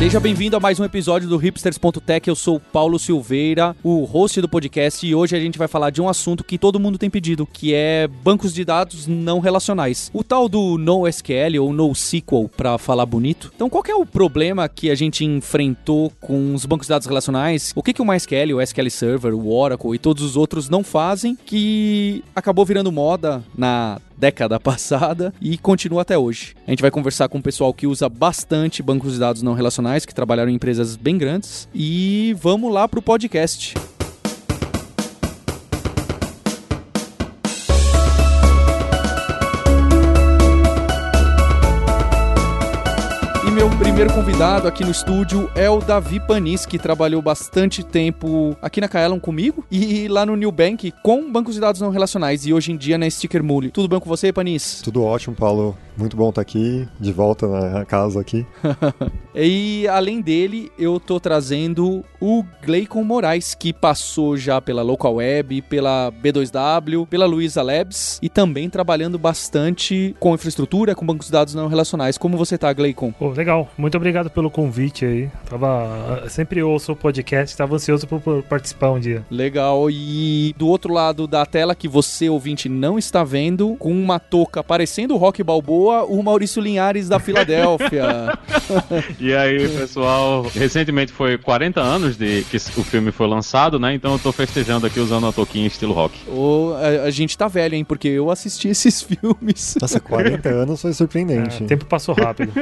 Seja bem-vindo a mais um episódio do Hipsters.tech. Eu sou o Paulo Silveira, o host do podcast, e hoje a gente vai falar de um assunto que todo mundo tem pedido, que é bancos de dados não relacionais. O tal do NoSQL ou NoSQL, para falar bonito. Então, qual é o problema que a gente enfrentou com os bancos de dados relacionais? O que, que o MySQL, o SQL Server, o Oracle e todos os outros não fazem que acabou virando moda na década passada e continua até hoje. A gente vai conversar com o pessoal que usa bastante bancos de dados não relacionais, que trabalharam em empresas bem grandes, e vamos lá pro podcast. Primeiro convidado aqui no estúdio é o Davi Panis, que trabalhou bastante tempo aqui na Kaelon comigo e lá no New Bank com bancos de dados não relacionais e hoje em dia na Sticker Mule. Tudo bem com você, Panis? Tudo ótimo, Paulo. Muito bom estar aqui, de volta na casa aqui. e além dele, eu tô trazendo o Gleicon Moraes, que passou já pela Local Web, pela B2W, pela Luiza Labs e também trabalhando bastante com infraestrutura, com bancos de dados não relacionais. Como você tá, Gleicon? Oh, legal. Muito obrigado pelo convite aí. Tava sempre ouço o podcast, estava ansioso por, participar um dia. Legal. E do outro lado da tela que você ouvinte não está vendo, com uma touca parecendo o Rock Balboa o Maurício Linhares da Filadélfia. e aí, pessoal, recentemente foi 40 anos de que o filme foi lançado, né? Então eu tô festejando aqui usando a toquinha estilo rock. O, a, a, gente tá velho, hein? Porque eu assisti esses filmes. Nossa, 40 anos foi surpreendente. É, o tempo passou rápido.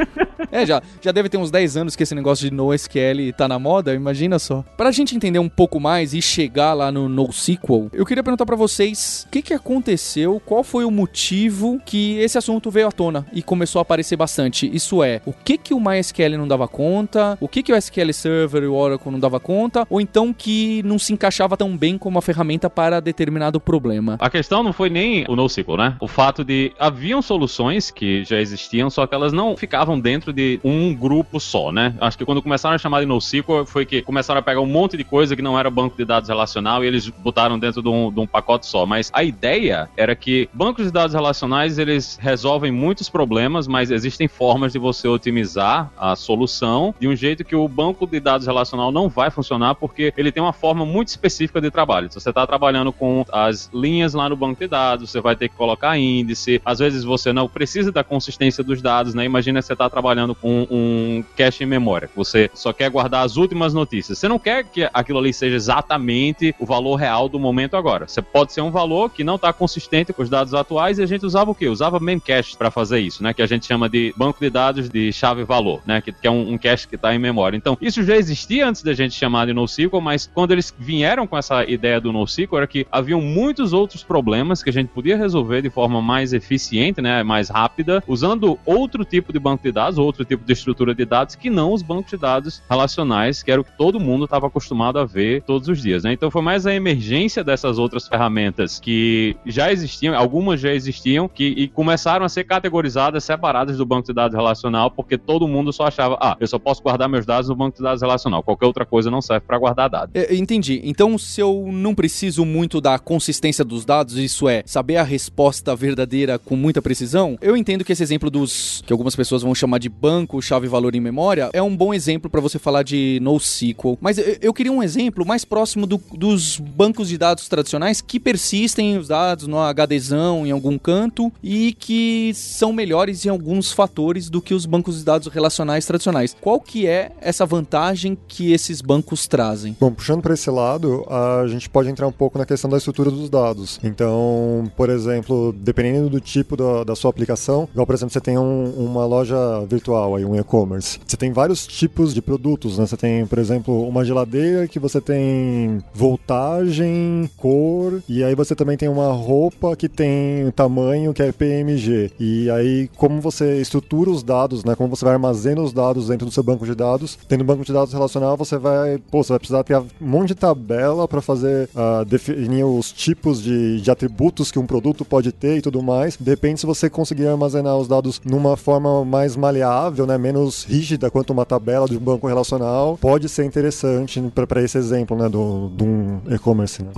É, já, já deve ter uns 10 anos que esse negócio de NoSQL tá na moda, imagina só. Pra gente entender um pouco mais e chegar lá no NoSQL, eu queria perguntar para vocês o que que aconteceu, qual foi o motivo que esse assunto veio à tona e começou a aparecer bastante. Isso é, o que que o MySQL não dava conta, o que que o SQL Server e o Oracle não dava conta, ou então que não se encaixava tão bem como uma ferramenta para determinado problema. A questão não foi nem o NoSQL, né? O fato de haviam soluções que já existiam, só que elas não ficavam dentro de um grupo só, né? Acho que quando começaram a chamar de NoSQL foi que começaram a pegar um monte de coisa que não era banco de dados relacional e eles botaram dentro de um, de um pacote só. Mas a ideia era que bancos de dados relacionais eles resolvem muitos problemas, mas existem formas de você otimizar a solução de um jeito que o banco de dados relacional não vai funcionar porque ele tem uma forma muito específica de trabalho. Se você está trabalhando com as linhas lá no banco de dados, você vai ter que colocar índice. Às vezes você não precisa da consistência dos dados, né? Imagina você está trabalhando com um cache em memória. Você só quer guardar as últimas notícias. Você não quer que aquilo ali seja exatamente o valor real do momento agora. Você pode ser um valor que não está consistente com os dados atuais e a gente usava o quê? Usava memcache para fazer isso, né? Que a gente chama de banco de dados de chave-valor, né? Que, que, é um, um cache que está em memória. Então, isso já existia antes da gente chamar de NoSQL, mas quando eles vieram com essa ideia do NoSQL, era que haviam muitos outros problemas que a gente podia resolver de forma mais eficiente, né? Mais rápida, usando outro tipo de banco de dados, outro tipo de estrutura de dados que não os bancos de dados relacionais, que era o que todo mundo estava acostumado a ver todos os dias, né? Então, foi mais a emergência dessas outras ferramentas que já existiam, algumas já existiam, que e começaram a ser categorizadas categorizadas, separadas do banco de dados relacional, porque todo mundo só achava, ah, eu só posso guardar meus dados no banco de dados relacional. Qualquer outra coisa não serve para guardar dados. É, entendi. Então, se eu não preciso muito da consistência dos dados, isso é, saber a resposta verdadeira com muita precisão, eu entendo que esse exemplo dos que algumas pessoas vão chamar de banco, chave valor em memória, é um bom exemplo para você falar de NoSQL. Mas eu, queria um exemplo mais próximo do, dos bancos de dados tradicionais que persistem os dados no HDzão em algum canto e que são melhores em alguns fatores do que os bancos de dados relacionais tradicionais. Qual que é essa vantagem que esses bancos trazem? Bom, puxando para esse lado, a gente pode entrar um pouco na questão da estrutura dos dados. Então, por exemplo, dependendo do tipo da, da sua aplicação, igual por exemplo, você tem um, uma loja virtual aí, um e-commerce. Você tem vários tipos de produtos, né? Você tem, por exemplo, uma geladeira que você tem voltagem, cor, e aí você também tem uma roupa que tem tamanho que é PMG. E aí aí como você estrutura os dados, né? Como você vai armazenar os dados dentro do seu banco de dados. Tendo um banco de dados relacional, você vai, pô, você vai precisar ter um monte de tabela para fazer uh, definir os tipos de, de atributos que um produto pode ter e tudo mais. Depende se você conseguir armazenar os dados numa forma mais maleável né, menos rígida quanto uma tabela de um banco relacional, pode ser interessante para esse exemplo, né, do, de um e-commerce. Né?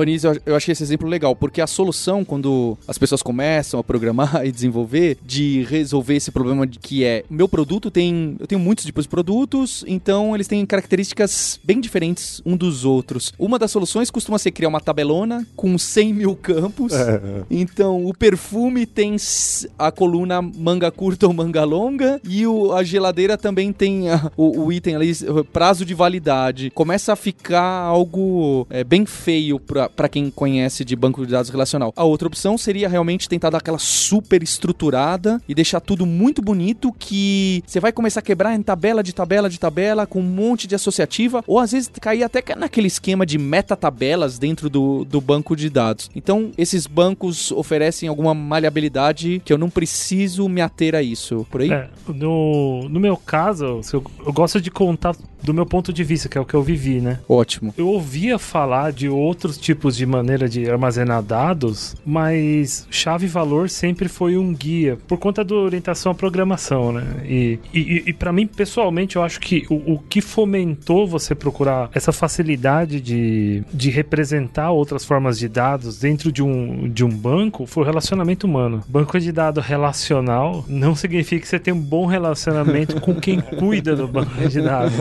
Eu, achei esse exemplo legal, porque a solução, quando as pessoas começam a programar e desenvolver, de resolver esse problema de que é, meu produto tem, eu tenho muitos tipos de produtos, então eles têm características bem diferentes um dos outros. Uma das soluções costuma ser criar uma tabelona com 100 mil campos. É, Então, o perfume tem a coluna manga curta ou manga longa e o- a geladeira também tem a- o, o item ali, prazo de validade. Começa a ficar algo é, bem feio pra quem conhece de banco de dados relacional. A outra opção seria realmente tentar dar aquela super estruturada e deixar tudo muito bonito que você vai começar a quebrar em tabela de tabela de tabela com um monte de associativa ou às vezes cair até naquele esquema de metatabelas dentro do, do banco de dados. Então, esses bancos oferecem alguma maleabilidade que eu não preciso me ater a isso. Por aí? É, no, no meu caso, eu, eu gosto de contar do meu ponto de vista, que é o que eu vivi, né? Ótimo. Eu ouvia falar de outros tipos de maneira de armazenar dados, mas chave valor sempre foi um guia, por conta da orientação à programação, né? E, e, e para mim, pessoalmente, eu acho que o, o que fomentou você procurar essa facilidade de, de representar outras formas de dados dentro de um, de um banco foi o relacionamento humano. Banco de dados relacional não significa que você tem um bom relacionamento com quem cuida do banco de dados.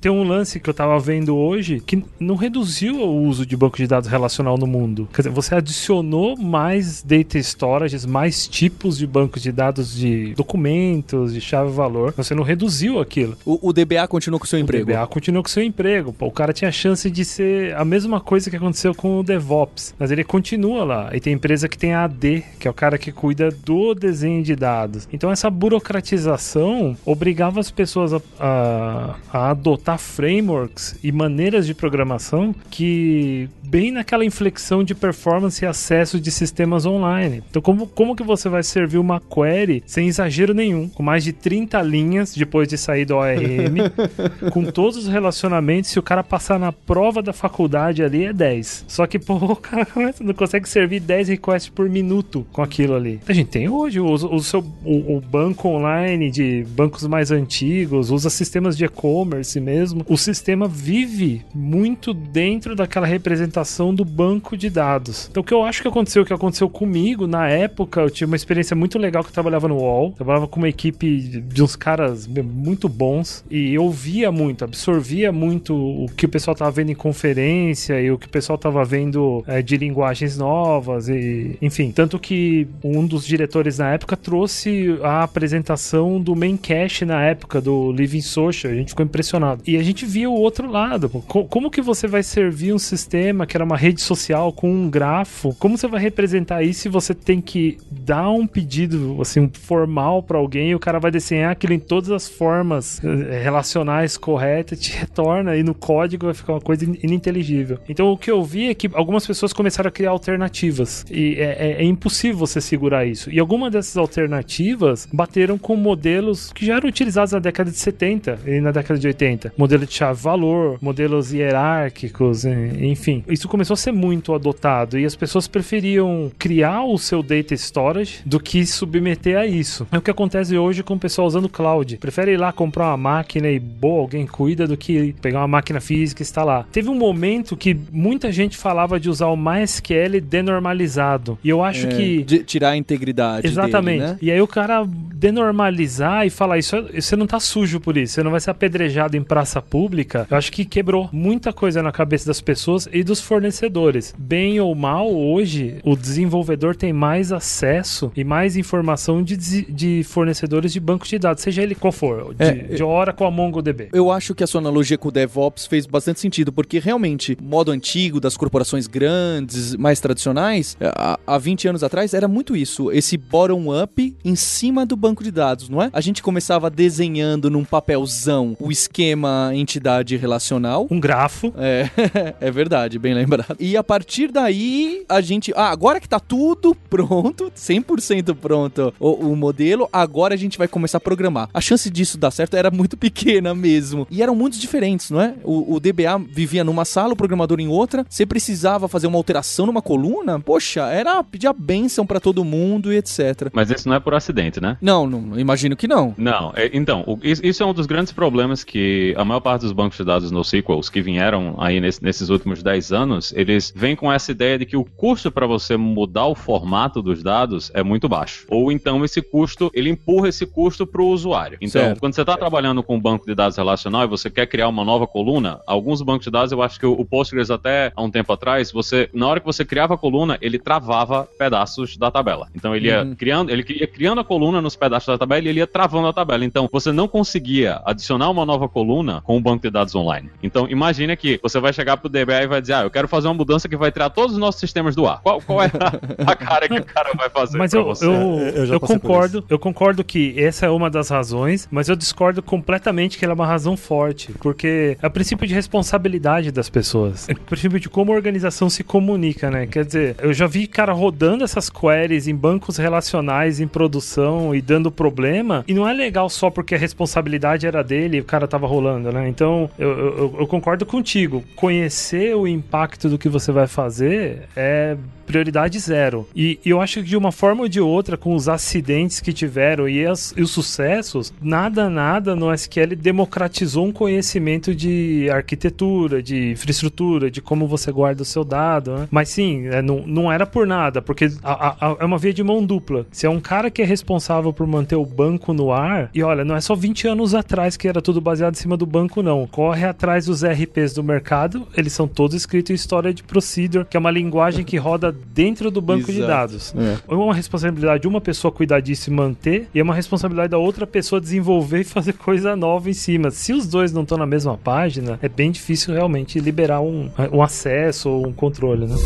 Tem um lance que eu tava vendo hoje que não reduziu o uso de banco de dados relacional no mundo. Quer dizer, você adicionou mais data storages, mais tipos de bancos de dados de documentos, de chave-valor. Você não reduziu aquilo. O, o DBA continua com o seu emprego. O DBA continua com seu emprego. Pô, o cara tinha a chance de ser a mesma coisa que aconteceu com o DevOps, mas ele continua lá. E tem empresa que tem a AD, que é o cara que cuida do desenho de dados. Então essa burocratização obrigava as pessoas a, a- a adotar frameworks e maneiras de programação que bem naquela inflexão de performance e acesso de sistemas online. Então como, como que você vai servir uma query sem exagero nenhum, com mais de 30 linhas depois de sair do ORM, com todos os relacionamentos, se o cara passar na prova da faculdade ali é 10. Só que, pô, o cara não consegue servir 10 requests por minuto com aquilo ali. A gente tem hoje o, o seu, o, o banco online de bancos mais antigos, usa sistemas de e-commerce mesmo. O sistema vive muito dentro daquela representação do banco de dados. Então, o que eu acho que aconteceu, o que aconteceu comigo na época, eu tive uma experiência muito legal que eu trabalhava no UOL. Trabalhava com uma equipe de uns caras muito bons e eu via muito, absorvia muito o que o pessoal tava vendo em conferência e o que o pessoal tava vendo é, de linguagens novas e enfim, tanto que um dos diretores na época trouxe a apresentação do main cache na época do Living Social, a gente ficou impressionado. E a gente via o outro lado, como que você vai servir um sistema que era uma rede social com um grafo? Como você vai representar isso se você tem que dar um pedido assim formal para alguém e o cara vai desenhar aquilo em todas as formas eh, relacionais corretas, te retorna e no código vai ficar uma coisa in- ininteligível. Então o que eu vi é que algumas pessoas começaram a criar alternativas e é, é- é impossível você segurar isso. E algumas dessas alternativas bateram com modelos que já eram utilizados na década de 70 e na década de 80. Modelo de chave-valor, modelos hierárquicos, enfim. Isso começou a ser muito adotado e as pessoas preferiam criar o seu data storage do que submeter a isso. É o que acontece hoje com o pessoal usando cloud. Prefere ir lá comprar uma máquina e boa, alguém cuida do que pegar uma máquina física e instalar. Teve um momento que muita gente falava de usar o MySQL denormalizado. E eu acho É, que de tirar a integridade Exatamente. dele, né? E aí o cara denormalizar e falar isso, você não tá sujo por isso, você não vai ser apedrejado em praça pública. Eu acho que quebrou muita coisa na cabeça das pessoas e dos fornecedores. Bem ou mal, hoje o desenvolvedor tem mais acesso e mais informação de, de fornecedores de bancos de dados, seja ele qual for, de, É, de Oracle a MongoDB. Eu acho que a sua analogia com o DevOps fez bastante sentido, porque realmente, modo antigo das corporações grandes, mais tradicionais, há, há 20 anos atrás, era muito isso. Esse bottom-up em cima do banco de dados, não é? A gente começava desenhando num papelzão o esquema entidade relacional. Um grafo. É, é verdade, bem lembrado. E a partir daí, a gente. Ah, agora que tá tudo pronto, 100% pronto o, o modelo, agora a gente vai começar a programar. A chance disso dar certo era muito pequena mesmo. E eram mundos diferentes, não é? O, o DBA vivia numa sala, o programador em outra. Você precisava fazer uma alteração numa coluna? Poxa, era pedir a benção pra todo mundo e etc. Mas isso não é por acidente, né? Não, não, imagino que não. Não, é- então, o- isso isso é um dos grandes problemas que a maior parte dos bancos de dados NoSQL que vieram aí nesse- nesses últimos 10 anos, eles vêm com essa ideia de que o custo para você mudar o formato dos dados é muito baixo. Ou então esse custo, ele empurra esse custo para o usuário. Então, Certo. quando você está trabalhando com um banco de dados relacional e você quer criar uma nova coluna, alguns bancos de dados, eu acho que o Postgres até há um tempo atrás, você na hora que você criava a coluna, ele travava pedaços da tabela. Então ele ia Uhum. criando, ele ia criando a coluna nos pedaços da tabela e ele ia travando a tabela. Então você não conseguia adicionar uma nova coluna com o banco de dados online. Então imagine que você vai chegar pro DBA e vai dizer: "Ah, eu quero fazer uma mudança que vai tirar todos os nossos sistemas do ar". Qual, qual é a, a cara que o cara vai fazer Mas pra eu, você? eu, É, eu já eu concordo, eu concordo que essa é uma das razões, mas eu discordo completamente que ela é uma razão forte, porque é o princípio de responsabilidade das pessoas, é o princípio de como a organização se comunica, né? Quer dizer, eu já vi cara rodando essas queries em bancos relacionais em produção e dando problema, e não é legal só porque a responsabilidade era dele e o cara tava rolando, né? Então, eu, eu- eu concordo contigo. Conhecer o impacto do que você vai fazer é prioridade zero. E, e eu acho que de uma forma ou de outra, com os acidentes que tiveram e, as- e os sucessos, nada, nada no SQL democratizou um conhecimento de arquitetura, de infraestrutura, de como você guarda o seu dado. né? Mas sim, é, não, não era por nada, porque a- a- a- é uma via de mão dupla. Se é um cara que é responsável por manter o banco no ar, e olha, não é só 20 anos atrás que era tudo baseado em cima do banco, não. Corre atrás dos RPs do mercado, eles são todos escritos em história de procedure, que é uma linguagem que roda dentro do banco de Exato. dados. É. Uma responsabilidade de uma pessoa cuidar disso e manter, e é uma responsabilidade da outra pessoa desenvolver e fazer coisa nova em cima. Se os dois não estão na mesma página, é bem difícil realmente liberar um, um acesso ou um controle, né?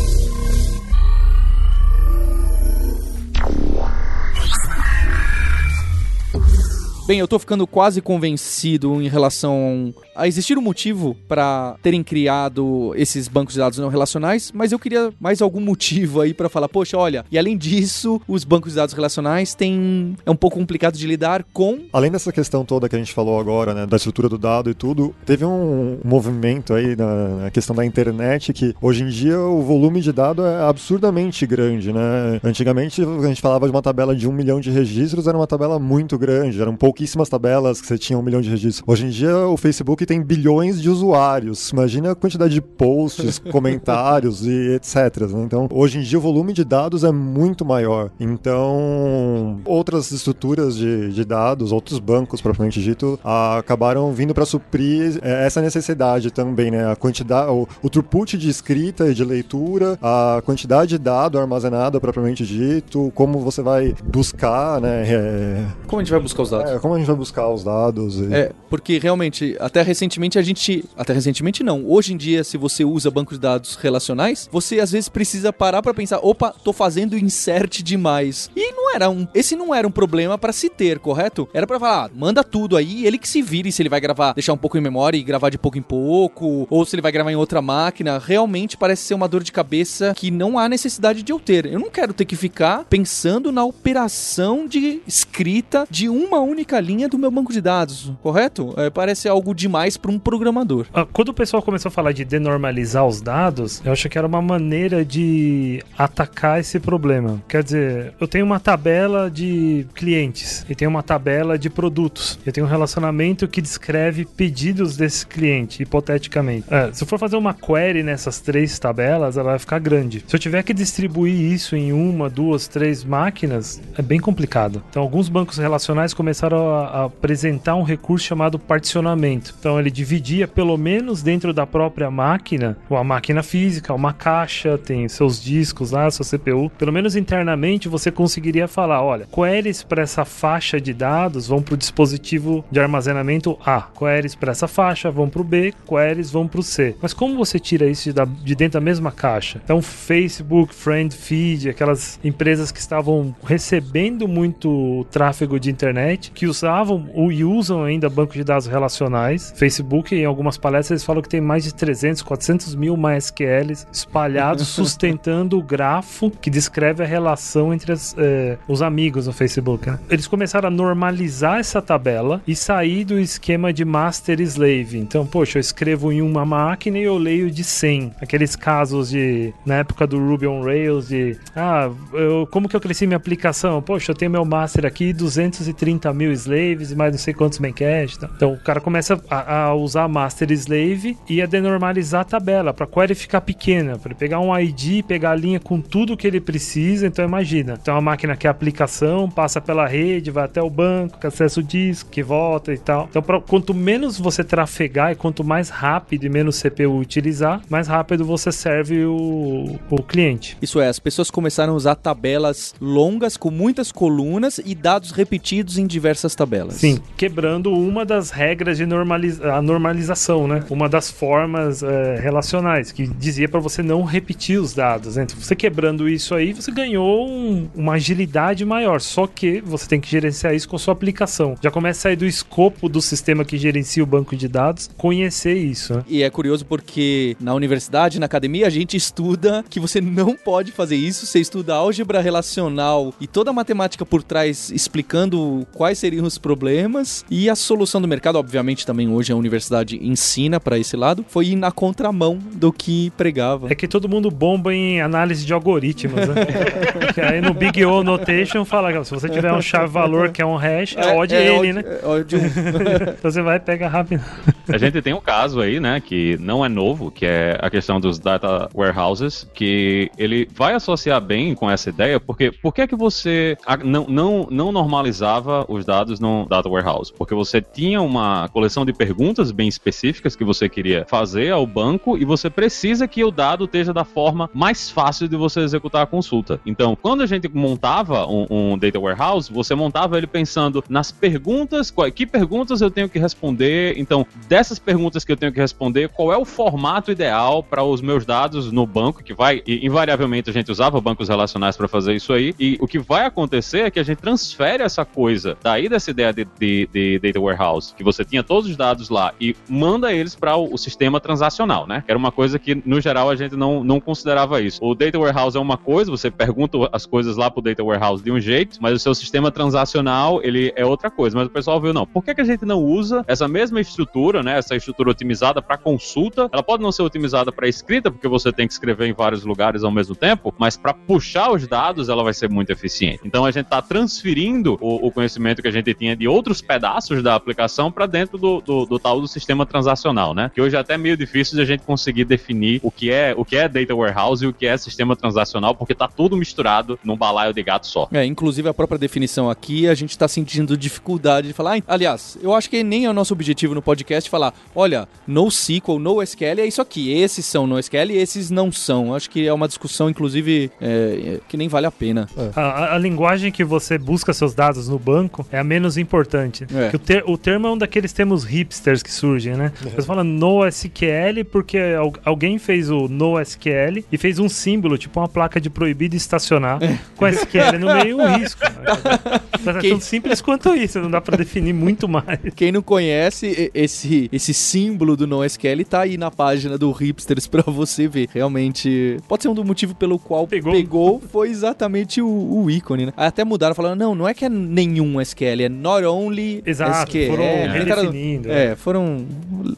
Bem, eu tô ficando quase convencido em relação a existir um motivo para terem criado esses bancos de dados não relacionais, mas eu queria mais algum motivo aí para falar, poxa, olha, e além disso, os bancos de dados relacionais têm é um pouco complicado de lidar com Além dessa questão toda que a gente falou agora, né, da estrutura do dado e tudo, teve um movimento aí na, questão da internet que hoje em dia o volume de dado é absurdamente grande, né? Antigamente a gente falava de uma tabela de um milhão de registros, era uma tabela muito grande, eram pouquíssimas tabelas que você tinha um milhão de registros. Hoje em dia o Facebook tem bilhões de usuários, imagina a quantidade de posts, comentários e etc. né? Então hoje em dia o volume de dados é muito maior. Então outras estruturas de, de dados, outros bancos propriamente dito, acabaram vindo para suprir eh, essa necessidade também, né? A quantidade, o, o throughput de escrita e de leitura, a quantidade de dado armazenado propriamente dito, como você vai buscar, né? eh, como a gente vai buscar os dados. é, como a gente vai buscar os dados. e- É, porque realmente, até recentemente a gente. Até recentemente não. Hoje em dia, se você usa banco de dados relacionais, você às vezes precisa parar pra pensar: opa, tô fazendo insert demais. E não era um. Esse não era um problema pra se ter, correto? Era pra falar: ah, manda tudo aí, ele que se vire se ele vai gravar, deixar um pouco em memória e gravar de pouco em pouco, ou se ele vai gravar em outra máquina. Realmente parece ser uma dor de cabeça que não há necessidade de eu ter. Eu não quero ter que ficar pensando na operação de escrita de uma única linha do meu banco de dados, correto? É, parece algo demais para um programador. Ah, Quando o pessoal começou a falar de denormalizar os dados, eu acho que era uma maneira de atacar esse problema. Quer dizer, eu tenho uma tabela de clientes e tenho uma tabela de produtos. Eu tenho um relacionamento que descreve pedidos desse cliente, hipoteticamente. É, se eu for fazer uma query nessas três tabelas, ela vai ficar grande. Se eu tiver que distribuir isso em uma, duas, três máquinas, é bem complicado. Então, alguns bancos relacionais começaram a apresentar um recurso chamado particionamento. Então, ele dividia, pelo menos dentro da própria máquina, uma máquina física, uma caixa, tem seus discos lá, sua CPU. Pelo menos internamente, você conseguiria falar: olha, queries para essa faixa de dados vão para o dispositivo de armazenamento A, queries para essa faixa vão para o B, queries vão para o C. Mas como você tira isso de dentro da mesma caixa? Então, Facebook, Friend Feed, aquelas empresas que estavam recebendo muito tráfego de internet, que usavam e usam ainda banco de dados relacionais. Facebook, em algumas palestras, eles falam que tem mais de 300, 400 mil MySQLs espalhados, sustentando o grafo que descreve a relação entre as, eh, os amigos no Facebook. Né? Eles começaram a normalizar essa tabela e sair do esquema de master slave. Então, poxa, eu escrevo em uma máquina e eu leio de 100. Aqueles casos de, na época do Ruby on Rails, de, ah, eu, como que eu cresci minha aplicação? Poxa, eu tenho meu master aqui, 230 mil slaves e mais não sei quantos memcache. Tá? Então, o cara começa a, a usar master slave e a denormalizar a tabela para query ficar pequena, para ele pegar um ID, pegar a linha com tudo que ele precisa. Então, imagina, tem uma máquina que é a aplicação, passa pela rede, vai até o banco, que acessa o disco, que volta e tal. Então, pra, quanto menos você trafegar e quanto mais rápido e menos CPU utilizar, mais rápido você serve o, o cliente. Isso é, as pessoas começaram a usar tabelas longas com muitas colunas e dados repetidos em diversas tabelas. Sim, quebrando uma das regras de normaliza a normalização, né? Uma das formas é, relacionais que dizia para você não repetir os dados. Né? Então, você quebrando isso aí, você ganhou um, uma agilidade maior. Só que você tem que gerenciar isso com a sua aplicação. Já começa a sair do escopo do sistema que gerencia o banco de dados, conhecer isso. Né? E é curioso porque na universidade, na academia, a gente estuda que você não pode fazer isso. Você estuda álgebra relacional e toda a matemática por trás explicando quais seriam os problemas e a solução do mercado, obviamente, também hoje a universidade ensina para esse lado, foi ir na contramão do que pregava. É que todo mundo bomba em análise de algoritmos, né? Aí no Big O Notation fala, se você tiver um chave-valor que é um hash, é, é odd é, ele, né? É odd então você vai e pega rápido. A gente tem um caso aí, né, que não é novo, que é a questão dos data warehouses, que ele vai associar bem com essa ideia, porque por que é que você não, não, não normalizava os dados no data warehouse? Porque você tinha uma coleção de perguntas bem específicas que você queria fazer ao banco e você precisa que o dado esteja da forma mais fácil de você executar a consulta. Então, quando a gente montava um, um data warehouse, você montava ele pensando nas perguntas, que perguntas eu tenho que responder. Então, dessas perguntas que eu tenho que responder, qual é o formato ideal para os meus dados no banco, que vai, invariavelmente a gente usava bancos relacionais para fazer isso aí, e o que vai acontecer é que a gente transfere essa coisa, daí dessa ideia de, de, de data warehouse, que você tinha todos os dados lá e manda eles para o, o, sistema transacional, né? Era uma coisa que, no geral, a gente não, não considerava isso. O data warehouse é uma coisa, você pergunta as coisas lá pro data warehouse de um jeito, mas o seu sistema transacional, ele é outra coisa. Mas o pessoal viu, não, por que, que a gente não usa essa mesma estrutura, né? Essa estrutura otimizada para consulta? Ela pode não ser otimizada para escrita, porque você tem que escrever em vários lugares ao mesmo tempo, mas para puxar os dados, ela vai ser muito eficiente. Então a gente está transferindo o, o, conhecimento que a gente tinha de outros pedaços da aplicação para dentro do, do, do, tal do sistema transacional, né? Que hoje é até meio difícil de a gente conseguir definir o que é o que é data warehouse e o que é sistema transacional, porque está tudo misturado num balaio de gato só. É, inclusive a própria definição aqui, a gente está sentindo dificuldade de falar. Aliás, eu acho que nem é o nosso objetivo no podcast falar, olha, NoSQL, NoSQL é isso aqui, esses são NoSQL e esses não são. Acho que é uma discussão, inclusive, é, que nem vale a pena. É. A, a, linguagem que você busca seus dados no banco é a menos importante. É. O, ter, o, termo é um daqueles termos hipsters que surgem, né? Uhum. Você fala NoSQL porque alguém fez o NoSQL e fez um símbolo, tipo uma placa de proibido estacionar é. com SQL no meio um risco. Mas é tão simples quanto isso, não dá para definir muito mais. Quem não conhece esse, esse símbolo do NoSQL tá aí na página do Hipsters para você ver. Realmente, pode ser um do motivo pelo qual pegou, pegou foi exatamente o, o ícone, né? Até mudaram falando, não, não é que é nenhum SQL, é not only Exato, SQL. foram é, redefinindo. É, é, foram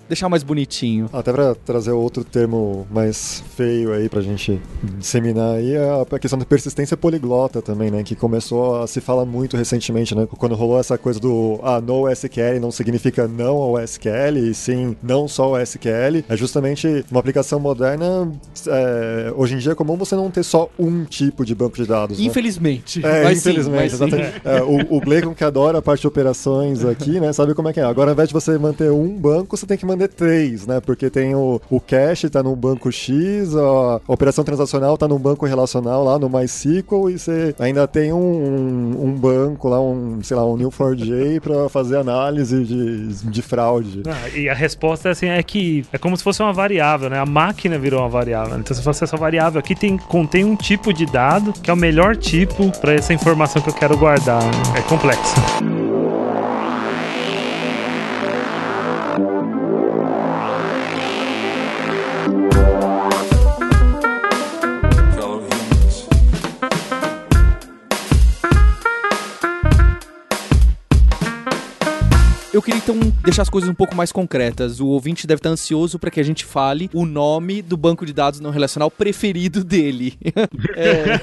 deixar mais bonitinho. Até para trazer outro termo mais feio aí pra gente disseminar aí, é a questão da persistência poliglota também, né? Que começou a se falar muito recentemente, né? Quando rolou essa coisa do ah, no SQL não significa não ao SQL, e sim não só ao SQL. É justamente uma aplicação moderna. É, hoje em dia é comum você não ter só um tipo de banco de dados. Né? Infelizmente. Né? É, mas infelizmente. Sim, mas é, o, o Blacon que adora a parte de operações aqui, né? Sabe como é que é? Agora, ao invés de você manter um banco, você tem que manter três, né? Porque tem o, o cache, tá no banco X, a operação transacional tá no banco relacional lá no MySQL e você ainda tem um, um, um banco lá, um, sei lá, um Neo4j para fazer análise de, de fraude. Ah, e a resposta é assim, é que é como se fosse uma variável, né? A máquina virou uma variável. Então se fosse essa variável aqui tem, contém um tipo de dado que é o melhor tipo para essa informação que eu quero guardar. Né? É complexo. Deixar as coisas um pouco mais concretas. O ouvinte deve estar ansioso para que a gente fale o nome do banco de dados não relacional preferido dele. é.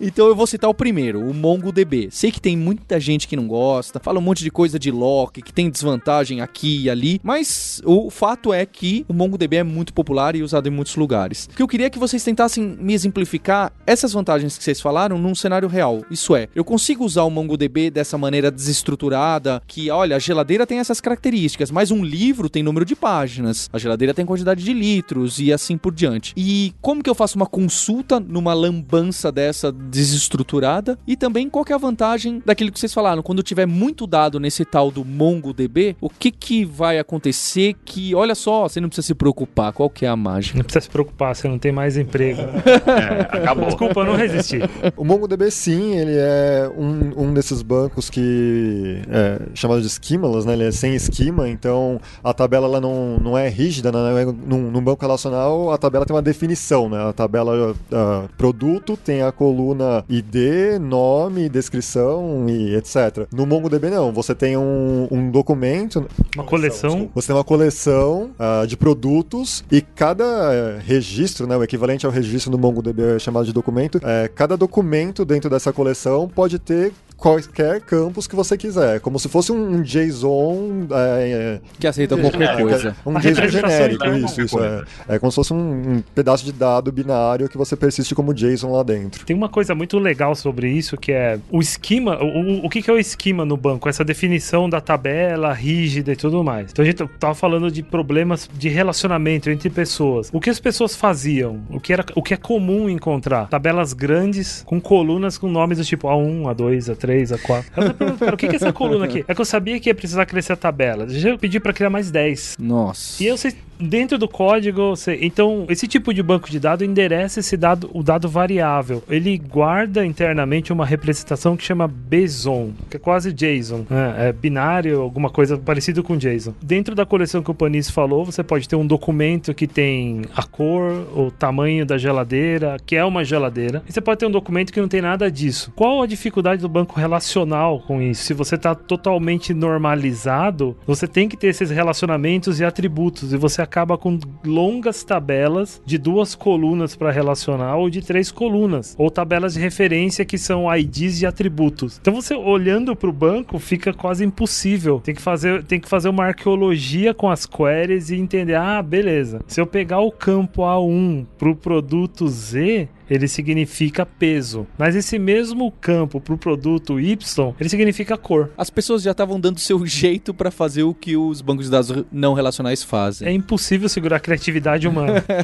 então eu vou citar o primeiro, o MongoDB. Sei que tem muita gente que não gosta, fala um monte de coisa de lock, que tem desvantagem aqui e ali, mas o fato é que o MongoDB é muito popular e usado em muitos lugares. O que eu queria é que vocês tentassem me exemplificar essas vantagens que vocês falaram num cenário real. Isso é, eu consigo usar o MongoDB dessa maneira desestruturada, que olha, a geladeira tem essas características, mas um livro tem número de páginas, a geladeira tem quantidade de litros e assim por diante. E como que eu faço uma consulta numa lambança dessa desestruturada? E também qual que é a vantagem daquilo que vocês falaram, quando tiver muito dado nesse tal do MongoDB, o que que vai acontecer que, olha só, você não precisa se preocupar, qual que é a mágica? Não precisa se preocupar, você não tem mais emprego. É, acabou. Desculpa, eu não resisti. O MongoDB, sim, ele é um, um desses bancos que é chamado de esquimalas, né? Ele é sem esquema, então a tabela ela não, não é rígida, né? Num, num banco relacional, a tabela tem uma definição, né? A tabela uh, produto tem a coluna ID, nome, descrição e etc. No MongoDB, não. Você tem um, um documento... Uma coleção. Você tem uma coleção uh, de produtos e cada uh, registro, né? O equivalente ao registro no MongoDB é chamado de documento. É, cada documento dentro dessa coleção pode ter qualquer campus que você quiser, como se fosse um JSON é, que aceita qualquer é, coisa. Um JSON genérico, isso, isso é, é como se fosse um, um, pedaço de dado binário que você persiste como JSON lá dentro. Tem uma coisa muito legal sobre isso que é o esquema, o, o que, que é o esquema no banco? Essa definição da tabela rígida e tudo mais. Então a gente tava falando de problemas de relacionamento entre pessoas. O que as pessoas faziam? O que, era, o que é comum encontrar? Tabelas grandes com colunas com nomes do tipo A1, A2, A3 3, a 4. Eu o que é essa coluna aqui? É que eu sabia que ia precisar crescer a tabela. Eu pedi para criar mais 10. Nossa. E eu sei dentro do código, você, então esse tipo de banco de dados endereça esse dado, o dado variável. Ele guarda internamente uma representação que chama BSON, que é quase JSON, é, é binário, alguma coisa parecida com JSON. Dentro da coleção que o Panis falou, você pode ter um documento que tem a cor, o tamanho da geladeira, que é uma geladeira. E você pode ter um documento que não tem nada disso. Qual a dificuldade do banco relacional com isso? Se você está totalmente normalizado, você tem que ter esses relacionamentos e atributos e você acaba com longas tabelas de duas colunas para relacionar ou de três colunas, ou tabelas de referência que são IDs e atributos. Então você olhando para o banco fica quase impossível. Tem que fazer, tem que fazer uma arqueologia com as queries e entender, ah, beleza. Se eu pegar o campo A1 para o produto Z, ele significa peso. Mas esse mesmo campo para o produto Y, ele significa cor. As pessoas já estavam dando seu jeito para fazer o que os bancos de dados não relacionais fazem. É impossível segurar a criatividade humana.